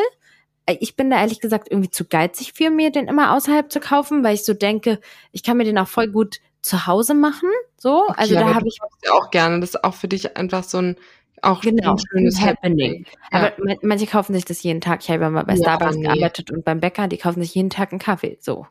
Äh, Ich bin da ehrlich gesagt irgendwie zu geizig für mir, den immer außerhalb zu kaufen, weil ich so denke, ich kann mir den auch voll gut zu Hause machen. So, also Okay, da aber habe ich auch gerne. Das ist auch für dich einfach so ein, auch Genau, ein schönes Happening. Ja. Aber man- manche kaufen sich das jeden Tag. Ich habe ja mal bei Ja, Starbucks nee. gearbeitet und beim Bäcker, die kaufen sich jeden Tag einen Kaffee. So.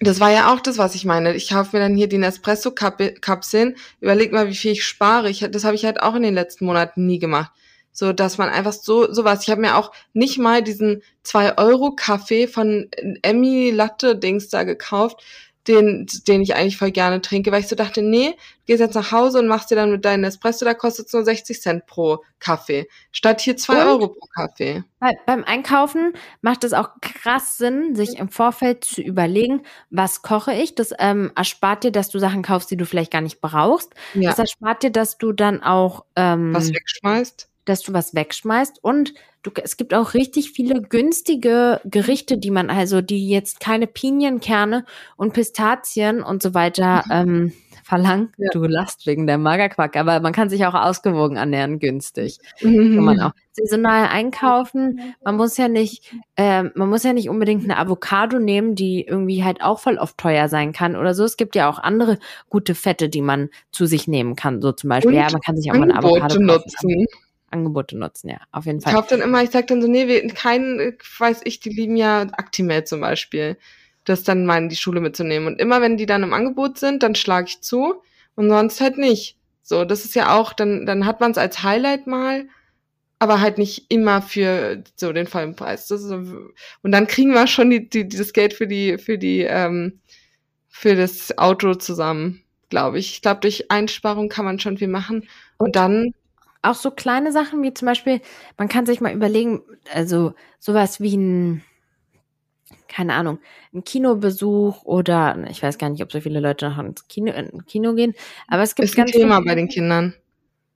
Das war ja auch das, was ich meine. Ich kaufe mir dann hier die Nespresso-Kapseln. Überleg mal, wie viel ich spare. Ich, das habe ich halt auch in den letzten Monaten nie gemacht. So, dass man einfach so sowas. Ich habe mir auch nicht mal diesen 2-Euro-Kaffee von Emmy Latte-Dings da gekauft, den, den ich eigentlich voll gerne trinke, weil ich so dachte, nee, du gehst jetzt nach Hause und machst dir dann mit deinem Espresso, da kostet es nur 60 Cent pro Kaffee. Statt hier 2 Und? Euro pro Kaffee. Bei, beim Einkaufen macht es auch krass Sinn, sich im Vorfeld zu überlegen, was koche ich. Das ähm, erspart dir, dass du Sachen kaufst, die du vielleicht gar nicht brauchst. Ja. Das erspart dir, dass du dann auch ähm, Was wegschmeißt. Dass du was wegschmeißt und du, es gibt auch richtig viele günstige Gerichte, die man also, die jetzt keine Pinienkerne und Pistazien und so weiter Mhm. ähm, verlangen. Ja. Du lachst wegen der Magerquark, aber man kann sich auch ausgewogen ernähren, günstig. Mhm. Kann man auch saisonal einkaufen. Man muss ja nicht, ähm, man muss ja nicht unbedingt eine Avocado nehmen, die irgendwie halt auch voll oft teuer sein kann oder so. Es gibt ja auch andere gute Fette, die man zu sich nehmen kann. So zum Beispiel, Und ja, man kann sich auch mal eine Avocado Angebote kaufen. Angebote nutzen, ja, auf jeden Ich Fall. kaufe dann immer, ich sag dann so, nee, wir, keinen, äh, weiß ich, die lieben ja Actimel zum Beispiel. Das dann mal in die Schule mitzunehmen. Und immer wenn die dann im Angebot sind, dann schlage ich zu und sonst halt nicht. So, das ist ja auch, dann, dann hat man es als Highlight mal, aber halt nicht immer für so den vollen Preis. Das ist und dann kriegen wir schon die, die, dieses Geld für die, für die, ähm, für das Auto zusammen, glaube ich. Ich glaube, durch Einsparung kann man schon viel machen. Und dann auch so kleine Sachen wie zum Beispiel, man kann sich mal überlegen, also sowas wie ein, keine Ahnung, ein Kinobesuch oder ich weiß gar nicht, ob so viele Leute noch ins Kino, ins Kino gehen, aber es gibt ist ein ganz Thema viele- bei den Kindern.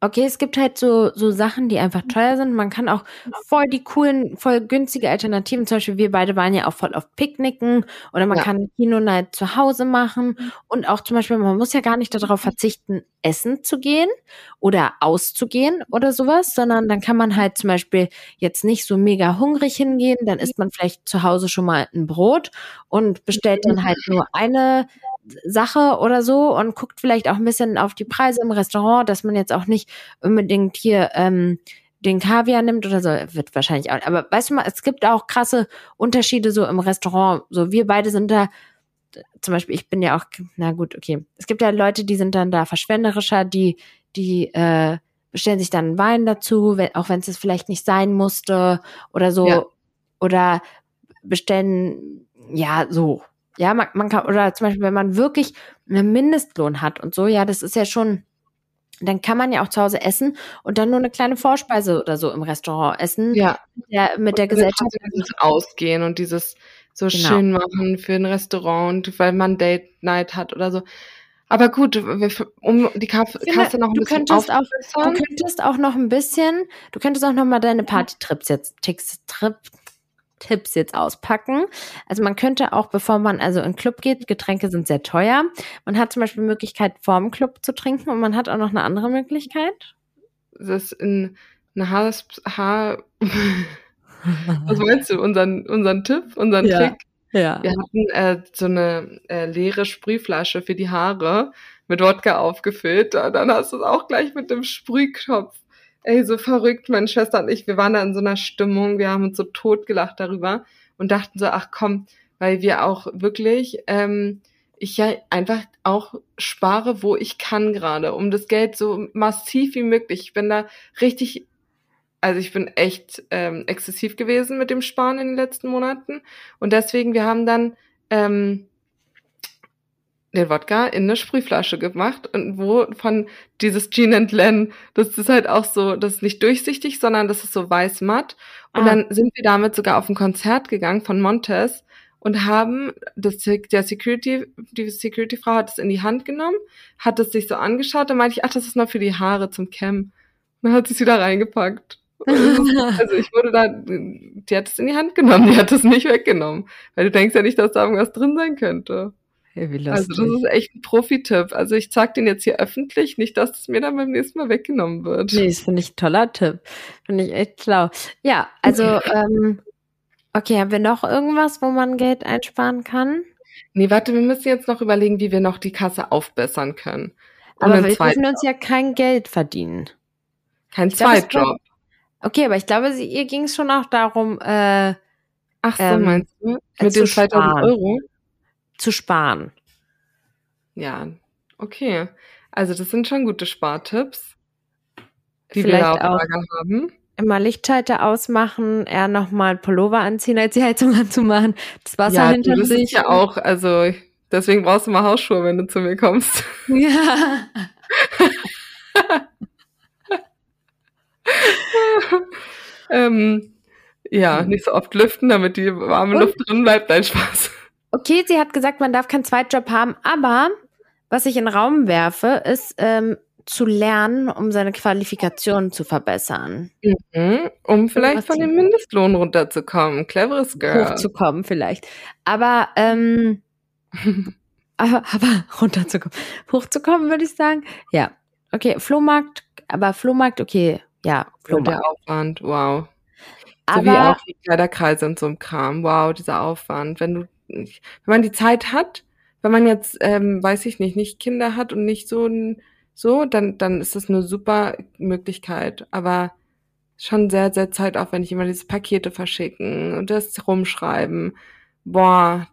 Okay, es gibt halt so, so Sachen, die einfach teuer sind. Man kann auch voll die coolen, voll günstige Alternativen. Zum Beispiel, wir beide waren ja auch voll auf Picknicken oder man Ja. kann Kino-Night zu Hause machen. Und auch zum Beispiel, man muss ja gar nicht darauf verzichten, essen zu gehen oder auszugehen oder sowas, sondern dann kann man halt zum Beispiel jetzt nicht so mega hungrig hingehen. Dann isst man vielleicht zu Hause schon mal ein Brot und bestellt dann halt nur eine Sache oder so und guckt vielleicht auch ein bisschen auf die Preise im Restaurant, dass man jetzt auch nicht unbedingt hier ähm, den Kaviar nimmt oder so, wird wahrscheinlich auch. Aber weißt du mal, es gibt auch krasse Unterschiede so im Restaurant. So wir beide sind da, zum Beispiel, ich bin ja auch, na gut, okay. Es gibt ja Leute, die sind dann da verschwenderischer, die, die äh, bestellen sich dann Wein dazu, wenn, auch wenn es es vielleicht nicht sein musste oder so. Ja. Oder bestellen, ja, so. Ja, man, man kann, oder zum Beispiel, wenn man wirklich einen Mindestlohn hat und so, ja, das ist ja schon, dann kann man ja auch zu Hause essen und dann nur eine kleine Vorspeise oder so im Restaurant essen. Ja, Der, mit der Gesellschaft. Dieses Ausgehen und dieses so Genau. schön machen für ein Restaurant, weil man Date Night hat oder so. Aber gut, um die Kasse, finde, noch ein du bisschen könntest auch, du könntest auch noch ein bisschen, du könntest auch noch mal deine Partytrips jetzt, Ticks, Trip, Tipps jetzt auspacken. Also man könnte auch, bevor man also in den Club geht, Getränke sind sehr teuer. Man hat zum Beispiel die Möglichkeit, vorm Club zu trinken und man hat auch noch eine andere Möglichkeit. Das ist in eine Haar, Haar was meinst du, unseren, unseren Tipp, unseren Ja. Trick? Ja. Wir hatten äh, so eine äh, leere Sprühflasche für die Haare mit Wodka aufgefüllt. Und dann hast du es auch gleich mit dem Sprühkopf. Ey, so verrückt, meine Schwester und ich. Wir waren da in so einer Stimmung. Wir haben uns so totgelacht darüber und dachten so, ach komm, weil wir auch wirklich, ähm, ich ja einfach auch spare, wo ich kann gerade, um das Geld so massiv wie möglich. Ich bin da richtig also ich bin echt ähm, exzessiv gewesen mit dem Sparen in den letzten Monaten. Und deswegen, wir haben dann ähm, den Wodka in eine Sprühflasche gemacht und wo von dieses Gin and Len, das ist halt auch so, das ist nicht durchsichtig, sondern das ist so weiß matt. Und Ah. dann sind wir damit sogar auf ein Konzert gegangen von Montes und haben das, der Security, die Security-Frau hat es in die Hand genommen, hat es sich so angeschaut, dann meinte ich, ach, das ist noch für die Haare zum Cam. Und dann hat sie es wieder reingepackt. Und also ich wurde da, die hat es in die Hand genommen, die hat es nicht weggenommen. Weil du denkst ja nicht, dass da irgendwas drin sein könnte. Wie Also das ist echt ein Profi-Tipp. Also ich zeig den jetzt hier öffentlich, nicht, dass es mir dann beim nächsten Mal weggenommen wird. Nee, das finde ich ein toller Tipp. Finde ich echt schlau. Ja, also, ähm, okay, haben wir noch irgendwas, wo man Geld einsparen kann? Nee, warte, wir müssen jetzt noch überlegen, wie wir noch die Kasse aufbessern können. Und Aber wir dürfen uns ja kein Geld verdienen. Kein Ich glaub, es Zweitjob. Okay, aber ich glaube, sie, ihr ging es schon auch darum, äh, Ach so, ähm, meinst du? Mit den 2000 sparen. Euro? Zu sparen. Ja, okay. Also das sind schon gute Spartipps, die Vielleicht wir da auf auch Lager haben. immer Lichtschalter ausmachen, eher nochmal Pullover anziehen, als die Heizung anzumachen, das Wasser ja, hinter das sich. ist ja auch, also deswegen brauchst du mal Hausschuhe, wenn du zu mir kommst. Ja. ähm, ja, nicht so oft lüften, damit die warme Und- Luft drin bleibt. Dein Spaß. Okay, sie hat gesagt, man darf keinen Zweitjob haben, aber was ich in den Raum werfe, ist ähm, zu lernen, um seine Qualifikationen zu verbessern. Mhm, um vielleicht von dem Mindestlohn runterzukommen. Cleveres Girl. Hochzukommen vielleicht. Aber ähm, aber, aber runterzukommen. Hochzukommen, würde ich sagen. Ja. Okay, Flohmarkt, aber Flohmarkt, okay, ja, Flohmarkt. der Aufwand, wow. So wie Aber auch die Kleiderkreise und so ein Kram. Wow, dieser Aufwand. Wenn du, wenn man die Zeit hat, wenn man jetzt, ähm, weiß ich nicht, nicht Kinder hat und nicht so ein, so, dann, dann ist das eine super Möglichkeit. Aber schon sehr, sehr zeitaufwendig, immer diese Pakete verschicken und das rumschreiben. Boah.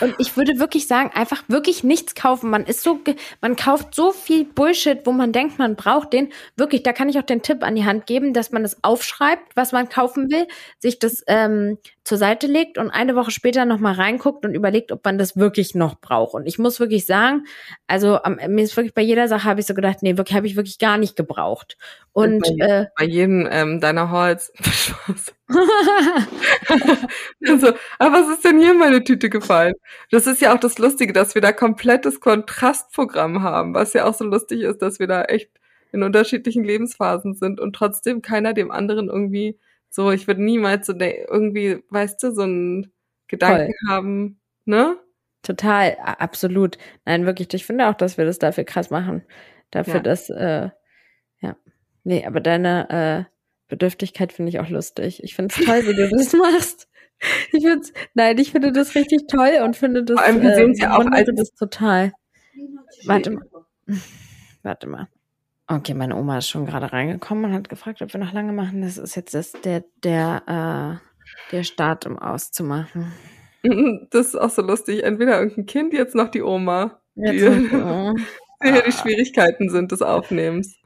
Und ich würde wirklich sagen, einfach wirklich nichts kaufen. Man ist so, man kauft so viel Bullshit, wo man denkt, man braucht den. Wirklich, da kann ich auch den Tipp an die Hand geben, dass man es aufschreibt, was man kaufen will, sich das ähm, zur Seite legt und eine Woche später nochmal reinguckt und überlegt, ob man das wirklich noch braucht. Und ich muss wirklich sagen, also am, mir ist wirklich bei jeder Sache habe ich so gedacht, nee, wirklich habe ich wirklich gar nicht gebraucht. Und bei, äh, bei jedem ähm, deiner Halls. Also, aber was ist denn hier in meine Tüte gefallen? Das ist ja auch das Lustige, dass wir da komplettes Kontrastprogramm haben, was ja auch so lustig ist, dass wir da echt in unterschiedlichen Lebensphasen sind und trotzdem keiner dem anderen irgendwie so, ich würde niemals so irgendwie, weißt du, so einen Gedanken haben, ne? Total, absolut. Nein, wirklich, ich finde auch, dass wir das dafür krass machen. Dafür, Ja. dass, äh, ja. Nee, aber deine äh, Bedürftigkeit finde ich auch lustig. Ich finde es toll, wie du das machst. Ich find's, nein, ich finde das richtig toll und finde das, Vor allem, wir sehen's ja auch als- das total. Warte mal. Warte mal. Okay, meine Oma ist schon gerade reingekommen und hat gefragt, ob wir noch lange machen. Das ist jetzt das, der, der, äh, der Start, um auszumachen. Das ist auch so lustig. Entweder irgendein Kind, jetzt noch die Oma. Jetzt, Die, oh. die hier die Schwierigkeiten sind des Aufnehmens.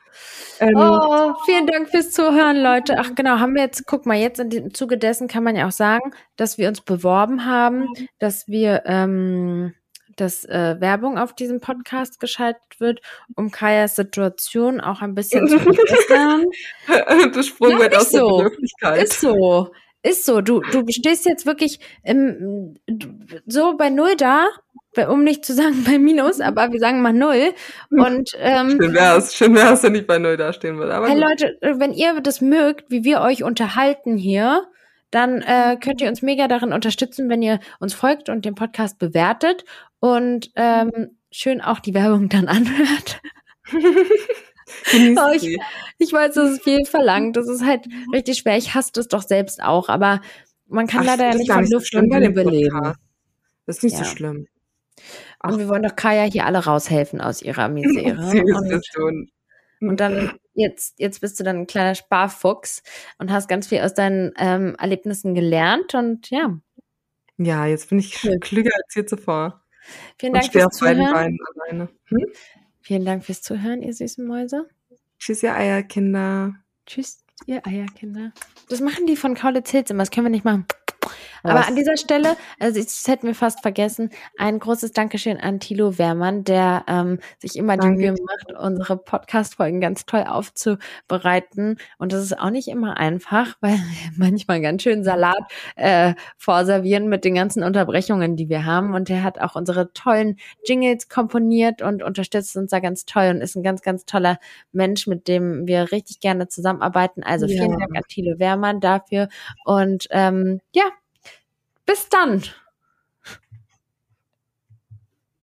Ähm, Oh, vielen Dank fürs Zuhören, Leute. Ach genau, haben wir jetzt, guck mal, jetzt im Zuge dessen kann man ja auch sagen, dass wir uns beworben haben, dass wir, ähm, dass äh, Werbung auf diesem Podcast geschaltet wird, um Kajas Situation auch ein bisschen zu verbessern. das Sprungbrett Ja, aus ist der so. Bedürftigkeit. Ist so. Ist so. Du, du stehst jetzt wirklich im, so bei Null da, um nicht zu sagen bei Minus, aber wir sagen mal Null. Und ähm, Schön wär's, schön wär's, wenn ich bei Null dastehen würde. Aber Hey gut. Leute, wenn ihr das mögt, wie wir euch unterhalten hier, dann äh, könnt ihr uns mega darin unterstützen, wenn ihr uns folgt und den Podcast bewertet und ähm, schön auch die Werbung dann anhört. Oh, ich-. Ich weiß, das ist viel verlangt. Das ist halt richtig schwer. Ich hasse das doch selbst auch, aber man kann Ach, leider ja nicht von Luft und Liebe leben. Das ist nicht Ja. so schlimm. Und wir wollen doch Kaya hier alle raushelfen aus ihrer Misere. Sie ist und, es schon. und dann jetzt, jetzt bist du dann ein kleiner Sparfuchs und hast ganz viel aus deinen ähm, Erlebnissen gelernt und ja, Ja, jetzt bin ich Cool. klüger als je zuvor. vielen Dank stehe fürs auf beiden Zuhören. Beinen alleine. Hm? Vielen Dank fürs Zuhören, ihr süßen Mäuse. Tschüss, ihr Eierkinder. Tschüss, ihr Eierkinder. Das machen die von Kaulitz Hills immer, das können wir nicht machen. Aber Was? an dieser Stelle, also das hätten wir fast vergessen, ein großes Dankeschön an Thilo Wehrmann, der ähm, sich immer Danke, die Mühe macht, unsere Podcast-Folgen ganz toll aufzubereiten. Und das ist auch nicht immer einfach, weil wir manchmal ganz schön Salat äh, vorservieren mit den ganzen Unterbrechungen, die wir haben. Und er hat auch unsere tollen Jingles komponiert und unterstützt uns da ganz toll und ist ein ganz, ganz toller Mensch, mit dem wir richtig gerne zusammenarbeiten. Also vielen Ja. Dank an Thilo Wehrmann dafür. Und ähm, ja, bis dann.